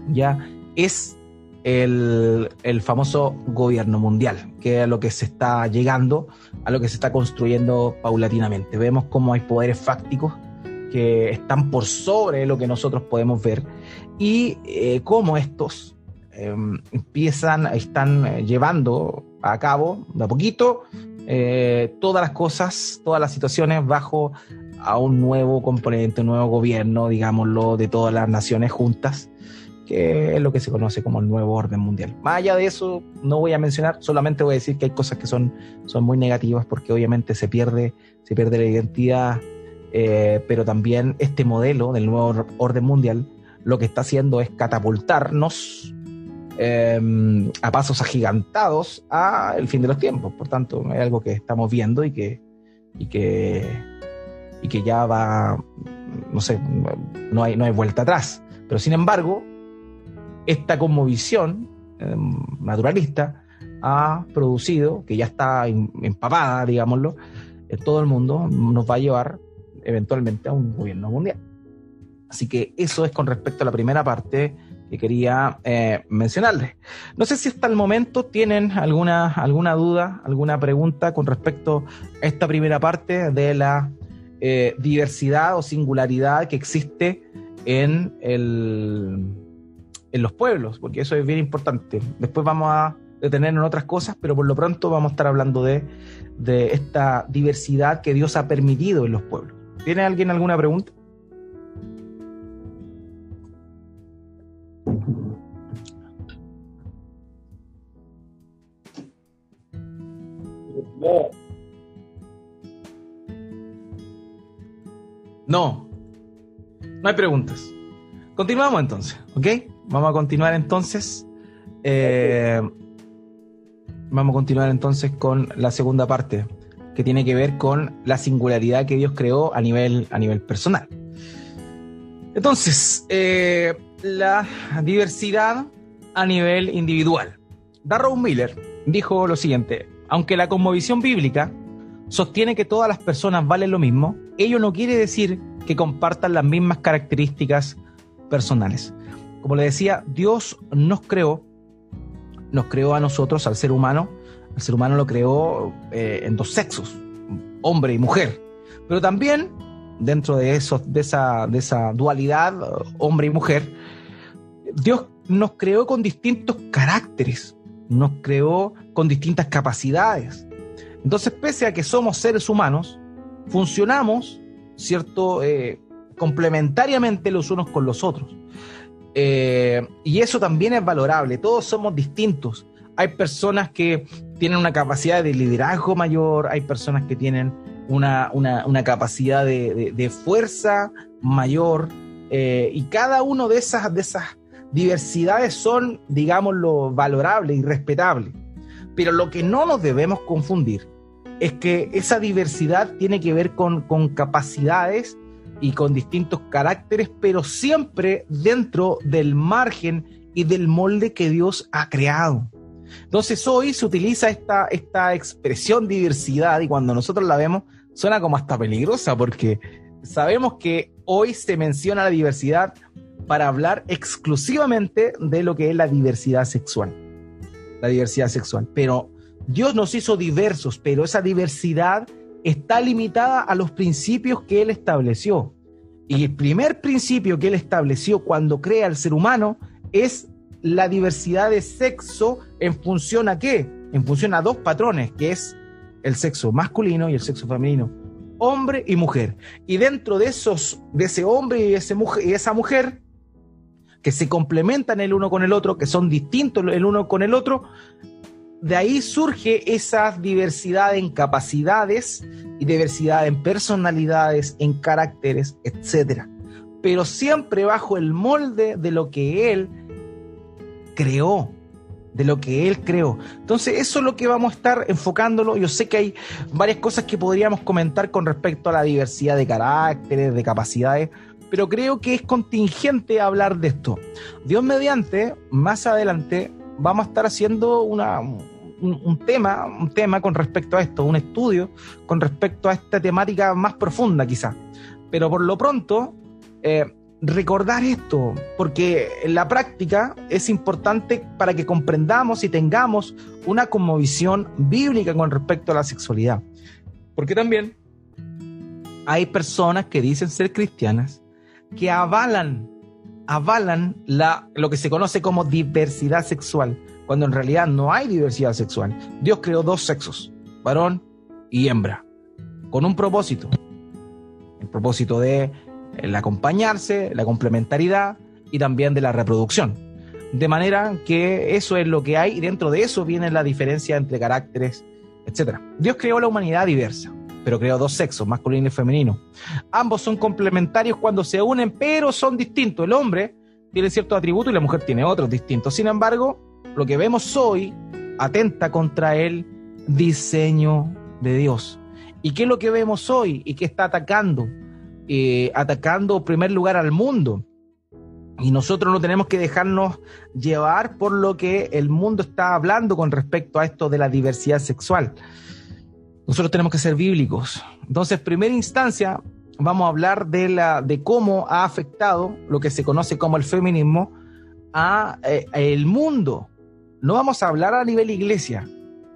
ya, es el, el, famoso gobierno mundial, que es a lo que se está llegando, a lo que se está construyendo paulatinamente. Vemos cómo hay poderes fácticos que están por sobre lo que nosotros podemos ver y eh, cómo estos em, empiezan, están eh, llevando a cabo de a poquito eh, todas las cosas, todas las situaciones bajo a un nuevo componente, un nuevo gobierno, digámoslo, de todas las naciones juntas, que es lo que se conoce como el nuevo orden mundial. Más allá de eso, no voy a mencionar, solamente voy a decir que hay cosas que son, son muy negativas porque obviamente se pierde, se pierde la identidad, pero también este modelo del nuevo orden mundial lo que está haciendo es catapultarnos em, a pasos agigantados a el fin de los tiempos. Por tanto, es algo que estamos viendo y que, y que, y que ya va, no sé, no hay, no hay vuelta atrás. Pero sin embargo, esta conmovisión em, naturalista ha producido, que ya está empapada, digámoslo, en todo el mundo, nos va a llevar eventualmente a un gobierno mundial. Así que eso es con respecto a la primera parte que quería eh, mencionarles. No sé si hasta el momento tienen alguna, alguna duda, alguna pregunta con respecto a esta primera parte de la eh, diversidad o singularidad que existe en, el, en los pueblos, porque eso es bien importante. Después vamos a detenernos en otras cosas, pero por lo pronto vamos a estar hablando de, de esta diversidad que Dios ha permitido en los pueblos. ¿Tiene alguien alguna pregunta? No. No hay preguntas. Continuamos entonces, ¿ok? Vamos a continuar entonces. Eh, vamos a continuar entonces con la segunda parte, que tiene que ver con la singularidad que Dios creó a nivel, a nivel personal. Entonces, eh, la diversidad a nivel individual. Darrow Miller dijo lo siguiente, aunque la cosmovisión bíblica sostiene que todas las personas valen lo mismo, ello no quiere decir que compartan las mismas características personales. Como le decía, Dios nos creó, nos creó a nosotros, al ser humano, el ser humano lo creó eh, en dos sexos, hombre y mujer, pero también dentro de, esa, de esa dualidad, hombre y mujer, Dios nos creó con distintos caracteres, nos creó con distintas capacidades. Entonces, pese a que somos seres humanos, funcionamos, ¿cierto? Eh, complementariamente los unos con los otros. Eh, y eso también es valorable, todos somos distintos. Hay personas que tienen una capacidad de liderazgo mayor, hay personas que tienen una, capacidad de, fuerza mayor, eh, y cada uno de esas, de esas diversidades son, digámoslo, valorables y respetables. Pero lo que no nos debemos confundir es que esa diversidad tiene que ver con, con capacidades y con distintos caracteres, pero siempre dentro del margen y del molde que Dios ha creado. Entonces hoy se utiliza esta, esta expresión diversidad y cuando nosotros la vemos suena como hasta peligrosa porque sabemos que hoy se menciona la diversidad para hablar exclusivamente de lo que es la diversidad sexual. La diversidad sexual. Pero Dios nos hizo diversos, pero esa diversidad está limitada a los principios que Él estableció. Y el primer principio que Él estableció cuando crea al ser humano es la diversidad de sexo en función a qué? En función a dos patrones, que es el sexo masculino y el sexo femenino, hombre y mujer. Y dentro de esos, de ese hombre y, ese mujer, y esa mujer, que se complementan el uno con el otro, que son distintos el uno con el otro, de ahí surge esa diversidad en capacidades y diversidad en personalidades, en caracteres, etc. Pero siempre bajo el molde de lo que él creó, de lo que él creó. Entonces, eso es lo que vamos a estar enfocándolo. Yo sé que hay varias cosas que podríamos comentar con respecto a la diversidad de caracteres, de capacidades, pero creo que es contingente hablar de esto. Dios mediante, más adelante vamos a estar haciendo un, tema, un tema con respecto a esto, un estudio con respecto a esta temática más profunda quizá. Pero por lo pronto, eh, recordar esto, porque en la práctica es importante para que comprendamos y tengamos una visión bíblica con respecto a la sexualidad. Porque también hay personas que dicen ser cristianas que avalan, avalan la, lo que se conoce como diversidad sexual, cuando en realidad no hay diversidad sexual. Dios creó dos sexos, varón y hembra, con un propósito. El propósito de el acompañarse, la complementariedad y también de la reproducción. De manera que eso es lo que hay y dentro de eso viene la diferencia entre caracteres, etc. Dios creó la humanidad diversa pero creó dos sexos, masculino y femenino. Ambos son complementarios cuando se unen, pero son distintos. El hombre tiene ciertos atributos y la mujer tiene otros distintos. Sin embargo, lo que vemos hoy atenta contra el diseño de Dios. ¿Y qué es lo que vemos hoy y qué está atacando? Eh, atacando en primer lugar al mundo. Y nosotros no tenemos que dejarnos llevar por lo que el mundo está hablando con respecto a esto de la diversidad sexual. Nosotros tenemos que ser bíblicos. Entonces, en primera instancia, vamos a hablar de, la, de cómo ha afectado lo que se conoce como el feminismo a, eh, el mundo. No vamos a hablar a nivel iglesia.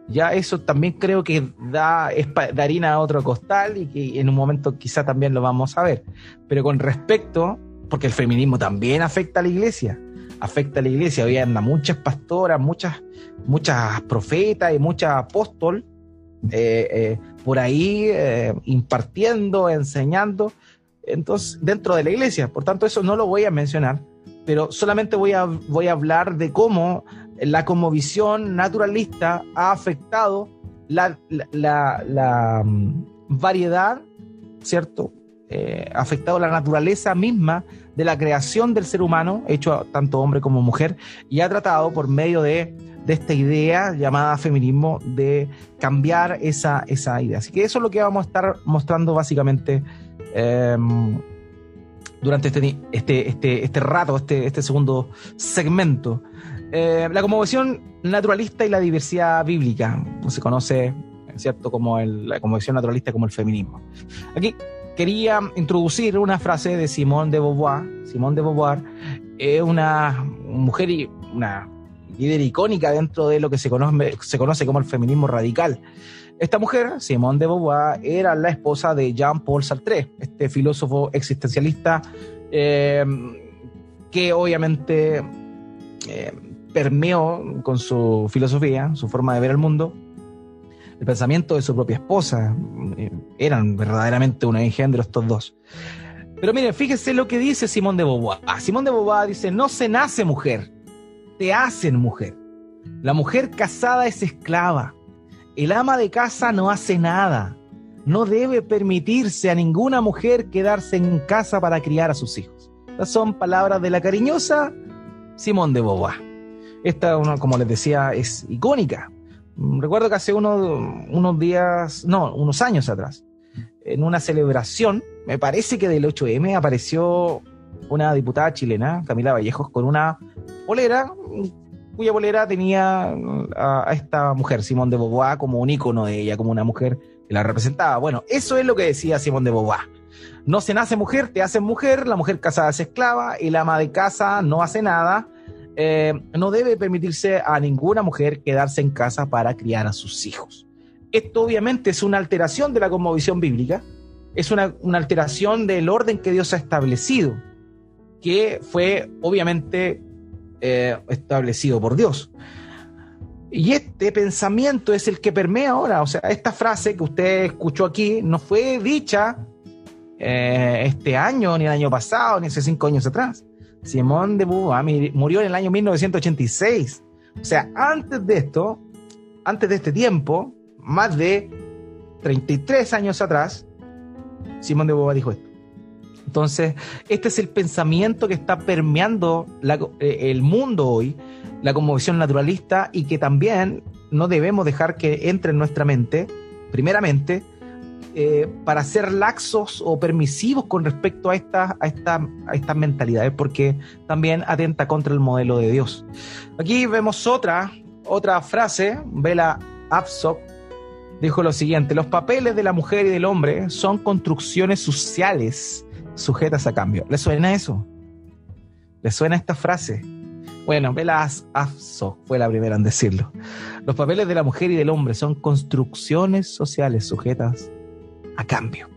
Ya eso también creo que da, es harina a otro costal y que en un momento quizá también lo vamos a ver. Pero con respecto, porque el feminismo también afecta a la iglesia, afecta a la iglesia. Hoy anda muchas pastoras, muchas, muchas profetas y muchas apóstoles eh, eh, por ahí eh, impartiendo, enseñando, entonces, dentro de la iglesia. Por tanto, eso no lo voy a mencionar, pero solamente voy a, voy a hablar de cómo la visión naturalista ha afectado la, la, mm, variedad, ¿cierto? ha afectado la naturaleza misma de la creación del ser humano, hecho tanto hombre como mujer, y ha tratado por medio de de esta idea llamada feminismo de cambiar esa, esa idea. Así que eso es lo que vamos a estar mostrando básicamente em, durante este, este, este, este rato, este, este segundo segmento. Eh, la conmovisión naturalista y la diversidad bíblica, se conoce, ¿cierto?, como la conmovisión naturalista como el feminismo. Aquí quería introducir una frase de Simone de Beauvoir. Simone de Beauvoir es una mujer y una líder icónica dentro de lo que se conoce, como el feminismo radical. Esta mujer, Simone de Beauvoir, era la esposa de Jean-Paul Sartre, este filósofo existencialista eh, que obviamente eh, permeó con su filosofía, su forma de ver el mundo, el pensamiento de su propia esposa. Eh, eran verdaderamente un engendro estos dos. Pero miren, fíjense lo que dice Simone de Beauvoir. Simone de Beauvoir dice, no se nace mujer, te hacen mujer. La mujer casada es esclava. El ama de casa no hace nada. No debe permitirse a ninguna mujer quedarse en casa para criar a sus hijos. Estas son palabras de la cariñosa Simón de Beauvoir. Esta, como les decía, es icónica. Recuerdo que hace unos días, no, unos años atrás, en una celebración, me parece que del 8M apareció una diputada chilena, Camila Vallejos, con una polera, cuya polera tenía a, esta mujer, Simón de Beauvoir, como un ícono de ella, como una mujer que la representaba. Bueno, eso es lo que decía Simón de Beauvoir. No se nace mujer, te hacen mujer, la mujer casada es esclava, el ama de casa no hace nada, eh, no debe permitirse a ninguna mujer quedarse en casa para criar a sus hijos. Esto obviamente es una alteración de la cosmovisión bíblica, es una, una alteración del orden que Dios ha establecido que fue obviamente eh, establecido por Dios. Y este pensamiento es el que permea ahora, o sea, esta frase que usted escuchó aquí no fue dicha eh, este año, ni el año pasado, ni hace cinco años atrás. Simón de Beauvoir murió en el año 1986. O sea, antes de esto, antes de este tiempo, más de 33 años atrás, Simón de Beauvoir dijo esto. Entonces, este es el pensamiento que está permeando eh, el mundo hoy, la conmovisión naturalista, y que también no debemos dejar que entre en nuestra mente, primeramente, eh, para ser laxos o permisivos con respecto a, esta, a, esta, a estas mentalidades, porque también atenta contra el modelo de Dios. Aquí vemos otra, otra frase, Bela Absok dijo lo siguiente, los papeles de la mujer y del hombre son construcciones sociales sujetas a cambio. ¿Le suena eso? ¿Le suena esta frase? Bueno, Velas Afso fue la primera en decirlo. Los papeles de la mujer y del hombre son construcciones sociales sujetas a cambio.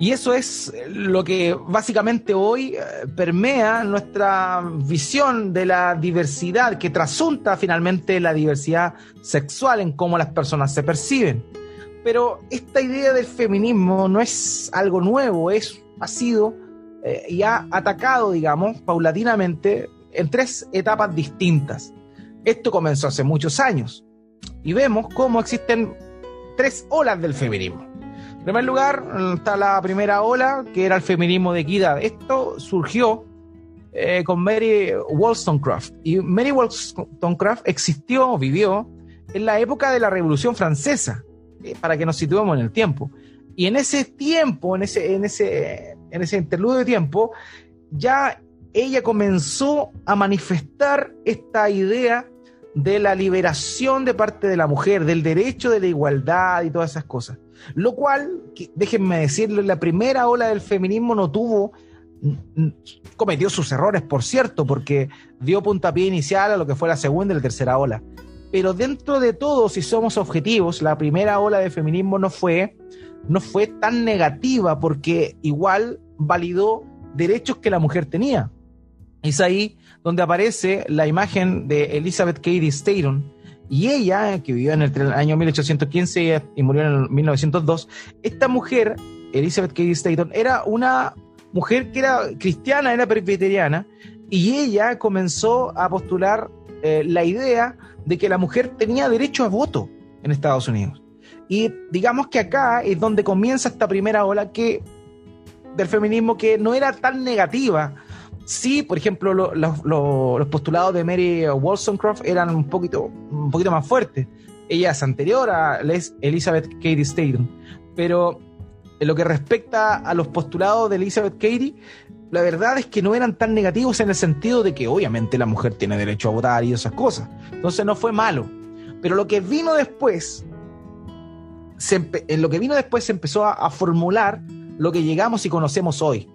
Y eso es lo que básicamente hoy eh, permea nuestra visión de la diversidad, que trasunta finalmente la diversidad sexual en cómo las personas se perciben. Pero esta idea del feminismo no es algo nuevo, es, ha sido eh, y ha atacado, digamos, paulatinamente en tres etapas distintas. Esto comenzó hace muchos años y vemos cómo existen tres olas del feminismo. En primer lugar, está la primera ola, que era el feminismo de equidad. Esto surgió eh, con Mary Wollstonecraft. Y Mary Wollstonecraft existió, vivió en la época de la Revolución Francesa. Eh, para que nos situemos en el tiempo. Y en ese tiempo, en ese, en ese, en ese interludio de tiempo, ya ella comenzó a manifestar esta idea de la liberación de parte de la mujer, del derecho de la igualdad y todas esas cosas. Lo cual, déjenme decirles, la primera ola del feminismo no tuvo cometió sus errores, por cierto, porque dio puntapié inicial a lo que fue la segunda y la tercera ola. Pero dentro de todo, si somos objetivos, la primera ola de feminismo no fue, no fue tan negativa porque igual validó derechos que la mujer tenía. Es ahí donde aparece la imagen de Elizabeth Cady Stanton, y ella, que vivió en el año 1815 y murió en el 1902, esta mujer, Elizabeth Cady Stanton, era una mujer que era cristiana, era presbiteriana, y ella comenzó a postular eh, la idea de que la mujer tenía derecho a voto en Estados Unidos. Y digamos que acá es donde comienza esta primera ola que, del feminismo que no era tan negativa. Sí, por ejemplo, los postulados de Mary Wollstonecraft eran un poquito, un poquito más fuertes. Ella es anterior a Elizabeth Cady Stanton. Pero en lo que respecta a los postulados de Elizabeth Cady, la verdad es que no eran tan negativos en el sentido de que obviamente la mujer tiene derecho a votar y esas cosas. Entonces no fue malo. Pero lo que vino después, en lo que vino después se empezó a, formular lo que llegamos y conocemos hoy.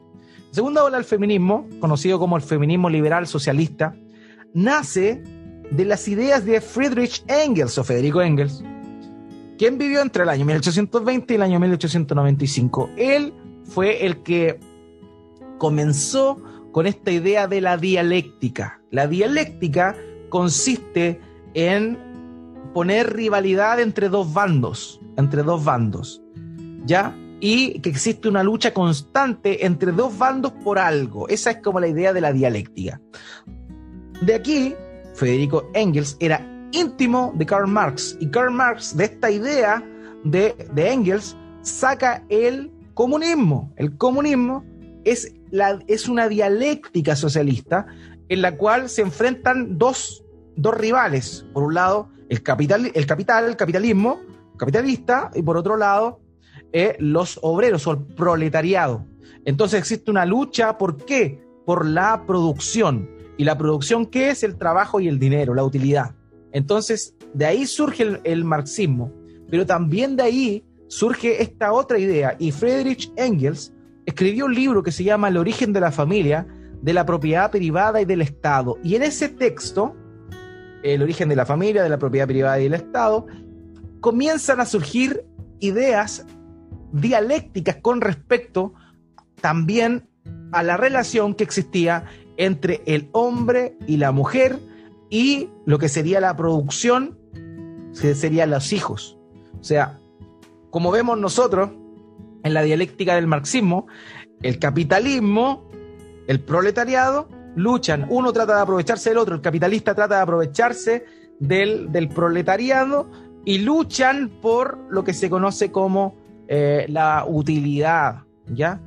segunda ola del feminismo, conocido como el feminismo liberal socialista, nace de las ideas de Friedrich Engels o Federico Engels, quien vivió entre el año 1820 y el año 1895. Él fue el que comenzó con esta idea de la dialéctica. La dialéctica consiste en poner rivalidad entre dos bandos, entre dos bandos, ¿ya? Y que existe una lucha constante entre dos bandos por algo. Esa es como la idea de la dialéctica. De aquí, Federico Engels era íntimo de Karl Marx. Y Karl Marx, de esta idea de, Engels, saca el comunismo. El comunismo es, es una dialéctica socialista en la cual se enfrentan dos, dos rivales. Por un lado, el capital, el capital, el capitalismo capitalista, y por otro lado, eh, los obreros o el proletariado. Entonces existe una lucha, ¿por qué? Por la producción. ¿Y la producción qué es? El trabajo y el dinero, la utilidad. Entonces, de ahí surge el, marxismo, pero también de ahí surge esta otra idea. Y Friedrich Engels escribió un libro que se llama El origen de la familia, de la propiedad privada y del Estado. Y en ese texto, El origen de la familia, de la propiedad privada y del Estado, comienzan a surgir ideas dialécticas con respecto también a la relación que existía entre el hombre y la mujer, y lo que sería la producción serían los hijos. O sea, como vemos nosotros en la dialéctica del marxismo, el capitalismo, el proletariado, luchan, uno trata de aprovecharse del otro, el capitalista trata de aprovecharse del, del proletariado y luchan por lo que se conoce como eh, la utilidad, ¿ya?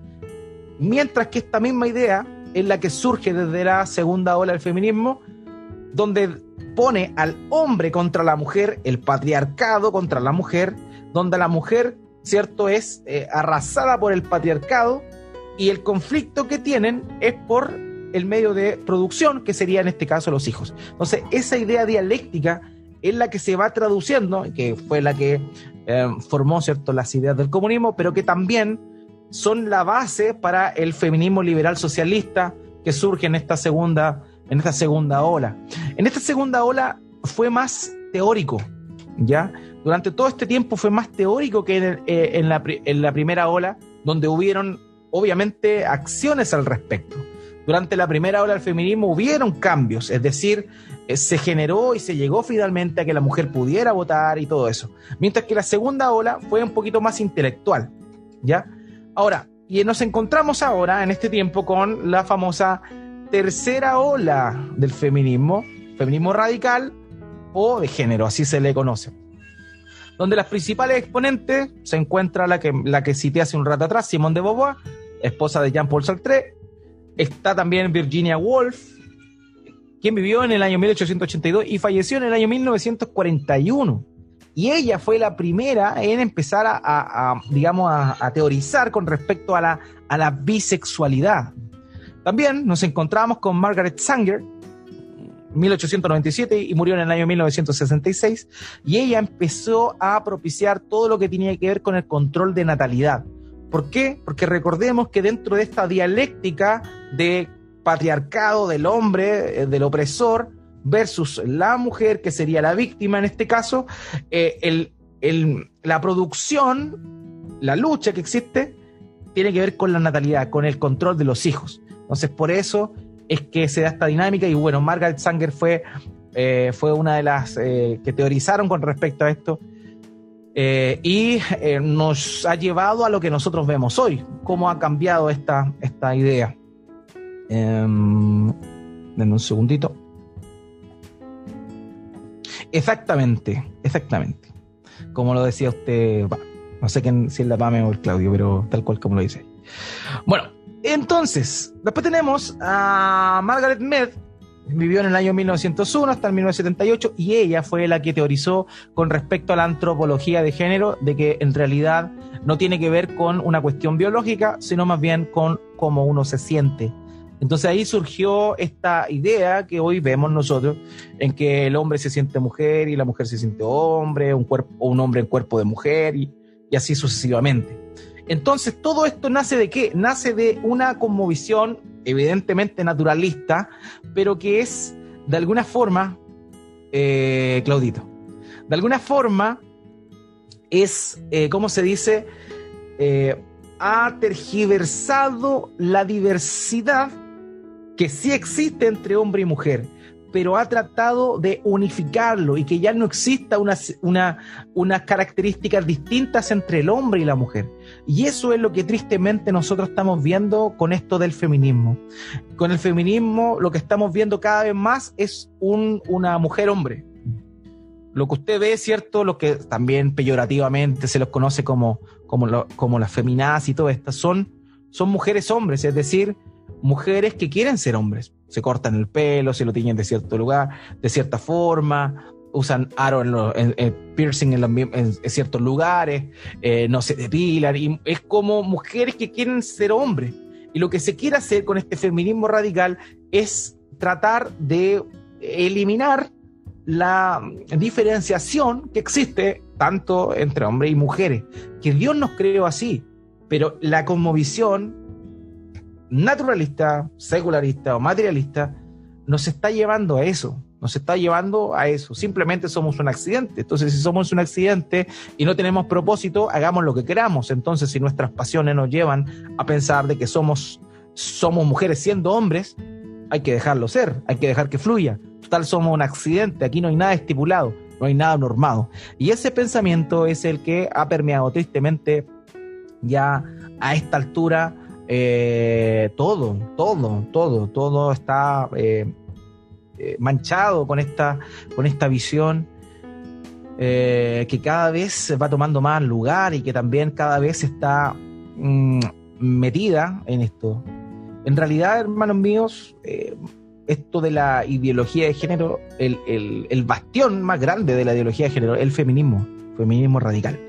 Mientras que esta misma idea es la que surge desde la segunda ola del feminismo, donde pone al hombre contra la mujer, el patriarcado contra la mujer, donde la mujer, ¿cierto?, es eh, arrasada por el patriarcado y el conflicto que tienen es por el medio de producción, que sería en este caso los hijos. Entonces, esa idea dialéctica es la que se va traduciendo, que fue la que eh, formó, ¿cierto?, las ideas del comunismo, pero que también son la base para el feminismo liberal socialista que surge en esta segunda en esta segunda ola. En esta segunda ola fue más teórico, ¿ya? Durante todo este tiempo fue más teórico que en, eh, la, en la primera ola, donde hubieron obviamente acciones al respecto. Durante la primera ola del feminismo hubieron cambios, es decir, eh, se generó y se llegó finalmente a que la mujer pudiera votar y todo eso. Mientras que la segunda ola fue un poquito más intelectual, ¿ya? Ahora, y nos encontramos ahora en este tiempo con la famosa tercera ola del feminismo, feminismo radical o de género, así se le conoce. Donde las principales exponentes se encuentra la que, la que cité hace un rato atrás, Simone de Beauvoir, esposa de Jean-Paul Sartre. Está también Virginia Woolf, quien vivió en el año 1882 y falleció en el año 1941. Y ella fue la primera en empezar a, digamos, a, teorizar con respecto a la, a la bisexualidad. También nos encontramos con Margaret Sanger, 1897 y murió en el año 1966, y ella empezó a propiciar todo lo que tenía que ver con el control de natalidad. ¿Por qué? Porque recordemos que dentro de esta dialéctica de patriarcado del hombre, eh, del opresor, versus la mujer, que sería la víctima en este caso, eh, la producción, la lucha que existe, tiene que ver con la natalidad, con el control de los hijos. Entonces, por eso es que se da esta dinámica y bueno, Margaret Sanger fue, eh, fue una de las que teorizaron con respecto a esto eh, y eh, nos ha llevado a lo que nosotros vemos hoy, cómo ha cambiado esta, esta idea. Um, denme un segundito. Exactamente, exactamente. Como lo decía usted, no sé quién, si es la Pame o el Claudio, pero tal cual como lo dice. Bueno, entonces, después tenemos a Margaret Mead, vivió en el año 1901 hasta el 1978 y ella fue la que teorizó con respecto a la antropología de género de que en realidad no tiene que ver con una cuestión biológica, sino más bien con cómo uno se siente. Entonces ahí surgió esta idea que hoy vemos nosotros, en que el hombre se siente mujer y la mujer se siente hombre, un cuerpo, hombre en cuerpo de mujer y así sucesivamente. Entonces todo esto nace de qué? Nace de una conmovisión evidentemente naturalista, pero que es de alguna forma, eh, Claudito, de alguna forma es, eh, ¿cómo se dice? Eh, ha tergiversado la diversidad que sí existe entre hombre y mujer pero ha tratado de unificarlo y que ya no exista unas, una, unas características distintas entre el hombre y la mujer. Y eso es lo que tristemente nosotros estamos viendo con esto del feminismo. Con el feminismo lo que estamos viendo cada vez más es un, una mujer hombre. Lo que usted ve, ¿cierto? Lo que también peyorativamente se los conoce como, como, las feminazis y todo esto, son, son mujeres hombres, es decir, mujeres que quieren ser hombres. Se cortan el pelo, se lo tiñen de cierto lugar, de cierta forma, usan aro en, piercing en, ciertos lugares, eh, no se depilan, y es como mujeres que quieren ser hombres. Y lo que se quiere hacer con este feminismo radical es tratar de eliminar la diferenciación que existe tanto entre hombres y mujeres, que Dios nos creó así, pero la cosmovisión naturalista, secularista o materialista, nos está llevando a eso, nos está llevando a eso. Simplemente somos un accidente. Entonces, si somos un accidente y no tenemos propósito, hagamos lo que queramos. Entonces, si nuestras pasiones nos llevan a pensar de que somos, somos mujeres siendo hombres, hay que dejarlo ser, hay que dejar que fluya. Total, somos un accidente, aquí no hay nada estipulado, no hay nada normado. Y ese pensamiento es el que ha permeado tristemente ya a esta altura eh, todo, todo, todo, todo está eh, eh, manchado con esta, con esta visión que cada vez va tomando más lugar y que también cada vez está mm, metida en esto. En realidad, hermanos míos, esto de la ideología de género, el, el bastión más grande de la ideología de género, el feminismo, feminismo radical.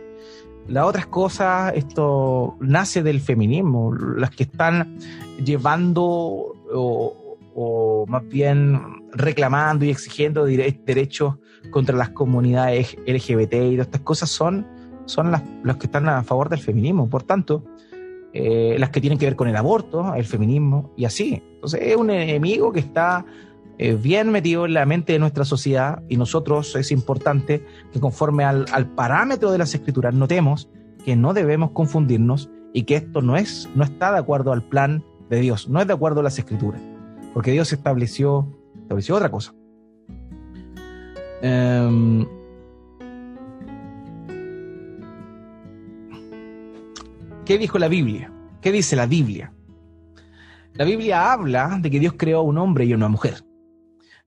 Las otras cosas, esto nace del feminismo, las que están llevando o, más bien reclamando y exigiendo derechos contra las comunidades LGBT y todas estas cosas son, son las, que están a favor del feminismo. Por tanto, eh, las que tienen que ver con el aborto, el feminismo y así. Entonces es un enemigo que está eh, bien metido en la mente de nuestra sociedad y nosotros es importante que conforme al, parámetro de las escrituras notemos que no debemos confundirnos y que esto no, es, no está de acuerdo al plan de Dios, no es de acuerdo a las escrituras, porque Dios estableció, estableció otra cosa. Em, ¿Qué dijo la Biblia? ¿Qué dice la Biblia? La Biblia habla de que Dios creó a un hombre y una mujer.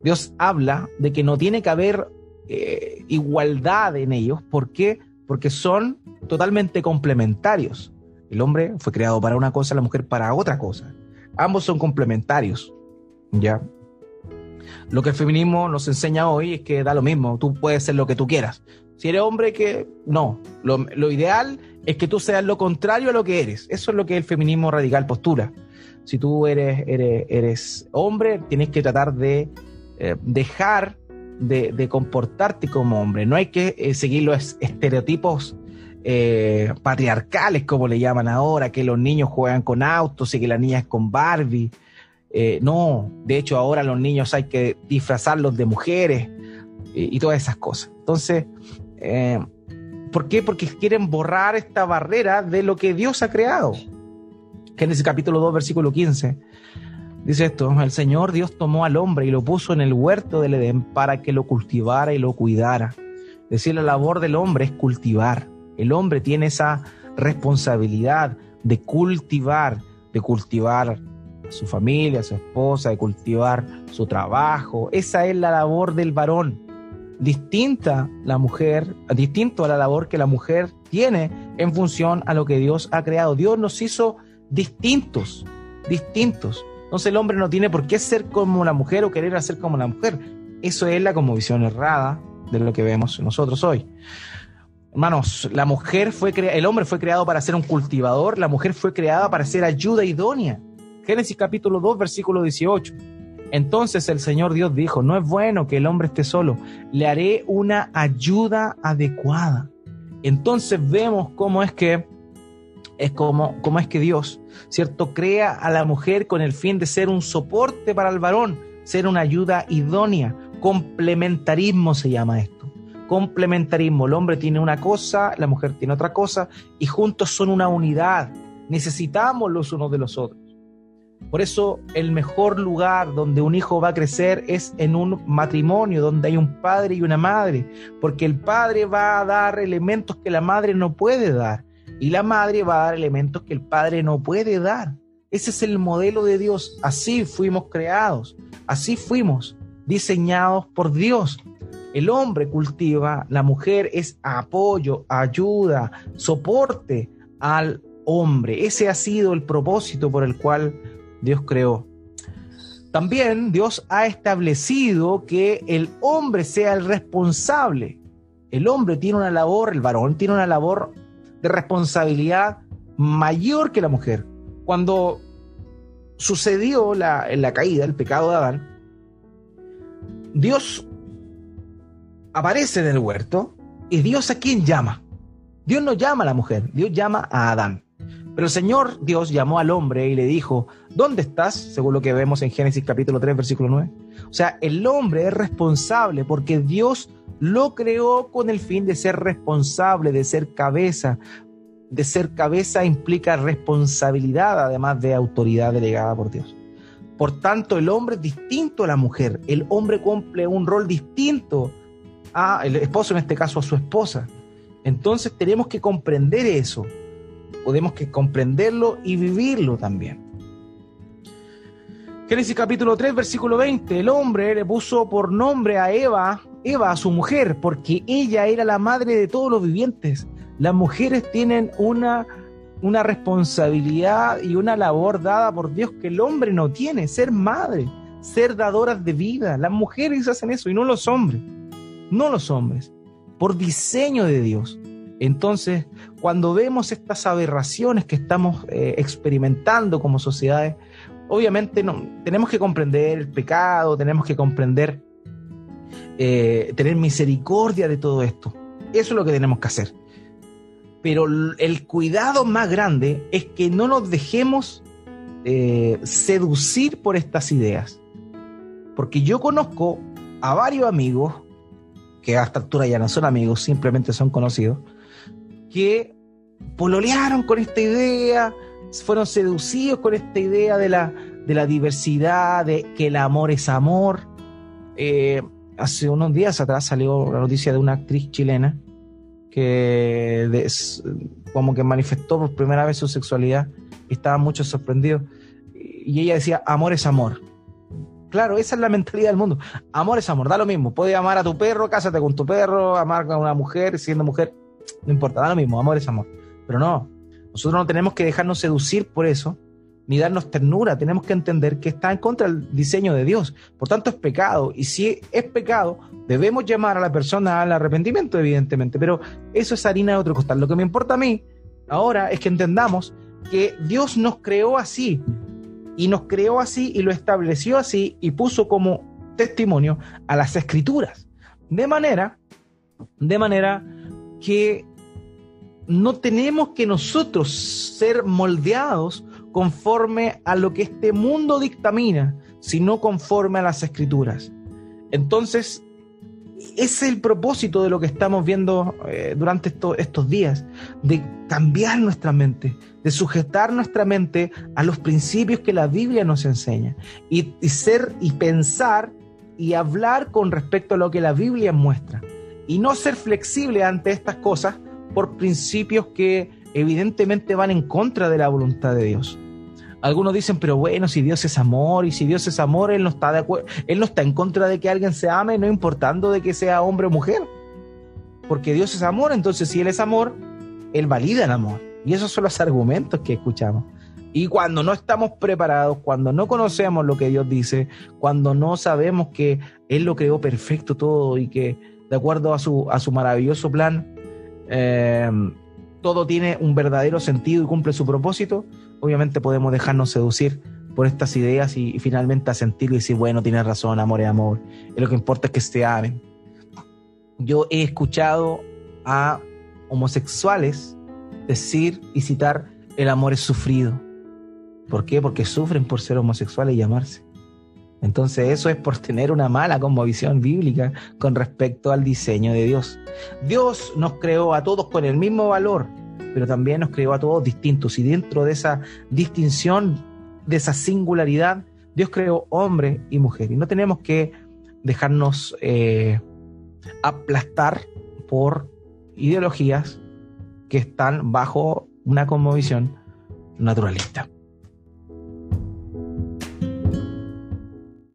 Dios habla de que no tiene que haber eh, igualdad en ellos. ¿Por qué? Porque son totalmente complementarios. El hombre fue creado para una cosa, la mujer para otra cosa. Ambos son complementarios. ¿Ya? Lo que el feminismo nos enseña hoy es que da lo mismo, tú puedes ser lo que tú quieras. Si eres hombre, que no. Lo, lo, ideal es que tú seas lo contrario a lo que eres. Eso es lo que el feminismo radical postura. Si tú eres, eres, eres hombre, tienes que tratar de eh, dejar de, comportarte como hombre. No hay que eh, seguir los estereotipos eh, patriarcales, como le llaman ahora, que los niños juegan con autos y que las niñas con Barbie. No, de hecho ahora los niños hay que disfrazarlos de mujeres y, todas esas cosas. Entonces, ¿por qué? Porque quieren borrar esta barrera de lo que Dios ha creado. Génesis capítulo 2, versículo 15. Dice esto, el Señor Dios tomó al hombre y lo puso en el huerto del Edén para que lo cultivara y lo cuidara. Es decir, la labor del hombre es cultivar. El hombre tiene esa responsabilidad de cultivar, de cultivar a su familia, a su esposa, de cultivar su trabajo. Esa es la labor del varón. Distinta la mujer, distinto a la labor que la mujer tiene en función a lo que Dios ha creado. Dios nos hizo distintos, distintos. Entonces el hombre no tiene por qué ser como la mujer o querer hacer como la mujer. Eso es la como visión errada de lo que vemos nosotros hoy. Hermanos, la mujer fue el hombre fue creado para ser un cultivador, la mujer fue creada para ser ayuda idónea. Génesis capítulo 2, versículo 18. Entonces el Señor Dios dijo, no es bueno que el hombre esté solo, le haré una ayuda adecuada. Entonces vemos cómo es que es como, es que Dios, ¿cierto? Crea a la mujer con el fin de ser un soporte para el varón, ser una ayuda idónea. Complementarismo se llama esto complementarismo. El hombre tiene una cosa, la mujer tiene otra cosa y juntos son una unidad. Necesitamos los unos de los otros. Por eso el mejor lugar donde un hijo va a crecer es en un matrimonio, donde hay un padre y una madre, porque el padre va a dar elementos que la madre no puede dar y la madre va a dar elementos que el padre no puede dar. Ese es el modelo de Dios. Así fuimos creados, así fuimos diseñados por Dios. El hombre cultiva, la mujer es apoyo, ayuda, soporte al hombre. Ese ha sido el propósito por el cual Dios creó. También Dios ha establecido que el hombre sea el responsable. El hombre tiene una labor, el varón tiene una labor de responsabilidad mayor que la mujer. Cuando sucedió la, la caída, el pecado de Adán, Dios aparece en el huerto y Dios a quién llama. Dios no llama a la mujer, Dios llama a Adán. Pero el Señor Dios llamó al hombre y le dijo, ¿dónde estás? Según lo que vemos en Génesis capítulo 3, versículo 9. O sea, el hombre es responsable porque Dios lo creó con el fin de ser responsable, de ser cabeza. De ser cabeza implica responsabilidad, además de autoridad delegada por Dios. Por tanto, el hombre es distinto a la mujer. El hombre cumple un rol distinto a el esposo, en este caso a su esposa. Entonces tenemos que comprender eso, podemos que comprenderlo y vivirlo también. Génesis capítulo 3, versículo 20, el hombre le puso por nombre a Eva, Eva a su mujer, porque ella era la madre de todos los vivientes. Las mujeres tienen una, una responsabilidad y una labor dada por Dios que el hombre no tiene, ser madre, ser dadoras de vida. Las mujeres hacen eso y no los hombres no los hombres, por diseño de Dios. Entonces, cuando vemos estas aberraciones que estamos eh, experimentando como sociedades, obviamente no, tenemos que comprender el pecado, tenemos que comprender, eh, tener misericordia de todo esto. Eso es lo que tenemos que hacer. Pero el cuidado más grande es que no nos dejemos eh, seducir por estas ideas. Porque yo conozco a varios amigos que a esta altura ya no son amigos, simplemente son conocidos, que pololearon con esta idea, fueron seducidos con esta idea de la, de la diversidad, de que el amor es amor. Eh, hace unos días atrás salió la noticia de una actriz chilena que como que manifestó por primera vez su sexualidad y estaban muchos sorprendidos. Y ella decía, amor es amor. Claro, esa es la mentalidad del mundo. Amor es amor, da lo mismo. Puedes amar a tu perro, cásate con tu perro, amar a una mujer, siendo mujer, no importa, da lo mismo, amor es amor. Pero no, nosotros no tenemos que dejarnos seducir por eso, ni darnos ternura, tenemos que entender que está en contra del diseño de Dios. Por tanto, es pecado. Y si es pecado, debemos llamar a la persona al arrepentimiento, evidentemente. Pero eso es harina de otro costal. Lo que me importa a mí ahora es que entendamos que Dios nos creó así y nos creó así y lo estableció así y puso como testimonio a las escrituras. De manera, de manera que no tenemos que nosotros ser moldeados conforme a lo que este mundo dictamina, sino conforme a las escrituras. Entonces, ese es el propósito de lo que estamos viendo eh, durante estos días, de cambiar nuestra mente, de sujetar nuestra mente a los principios que la Biblia nos enseña y, y ser y pensar y hablar con respecto a lo que la Biblia muestra y no ser flexible ante estas cosas por principios que evidentemente van en contra de la voluntad de Dios. Algunos dicen, pero bueno, si Dios es amor y si Dios es amor, Él no está de acuerdo, Él no está en contra de que alguien se ame, no importando de que sea hombre o mujer. Porque Dios es amor, entonces si Él es amor, Él valida el amor. Y esos son los argumentos que escuchamos. Y cuando no estamos preparados, cuando no conocemos lo que Dios dice, cuando no sabemos que Él lo creó perfecto todo y que de acuerdo a su, a su maravilloso plan, eh, todo tiene un verdadero sentido y cumple su propósito, obviamente podemos dejarnos seducir por estas ideas y, finalmente a sentir y decir, bueno, tienes razón, amor es amor, y lo que importa es que se amen. Yo he escuchado a homosexuales decir y citar, el amor es sufrido. ¿Por qué? Porque sufren por ser homosexuales y amarse. Entonces eso es por tener una mala visión bíblica con respecto al diseño de Dios. Dios nos creó a todos con el mismo valor, pero también nos creó a todos distintos. Y dentro de esa distinción, de esa singularidad, Dios creó hombre y mujer. Y no tenemos que dejarnos eh, aplastar por ideologías que están bajo una conmovisión naturalista.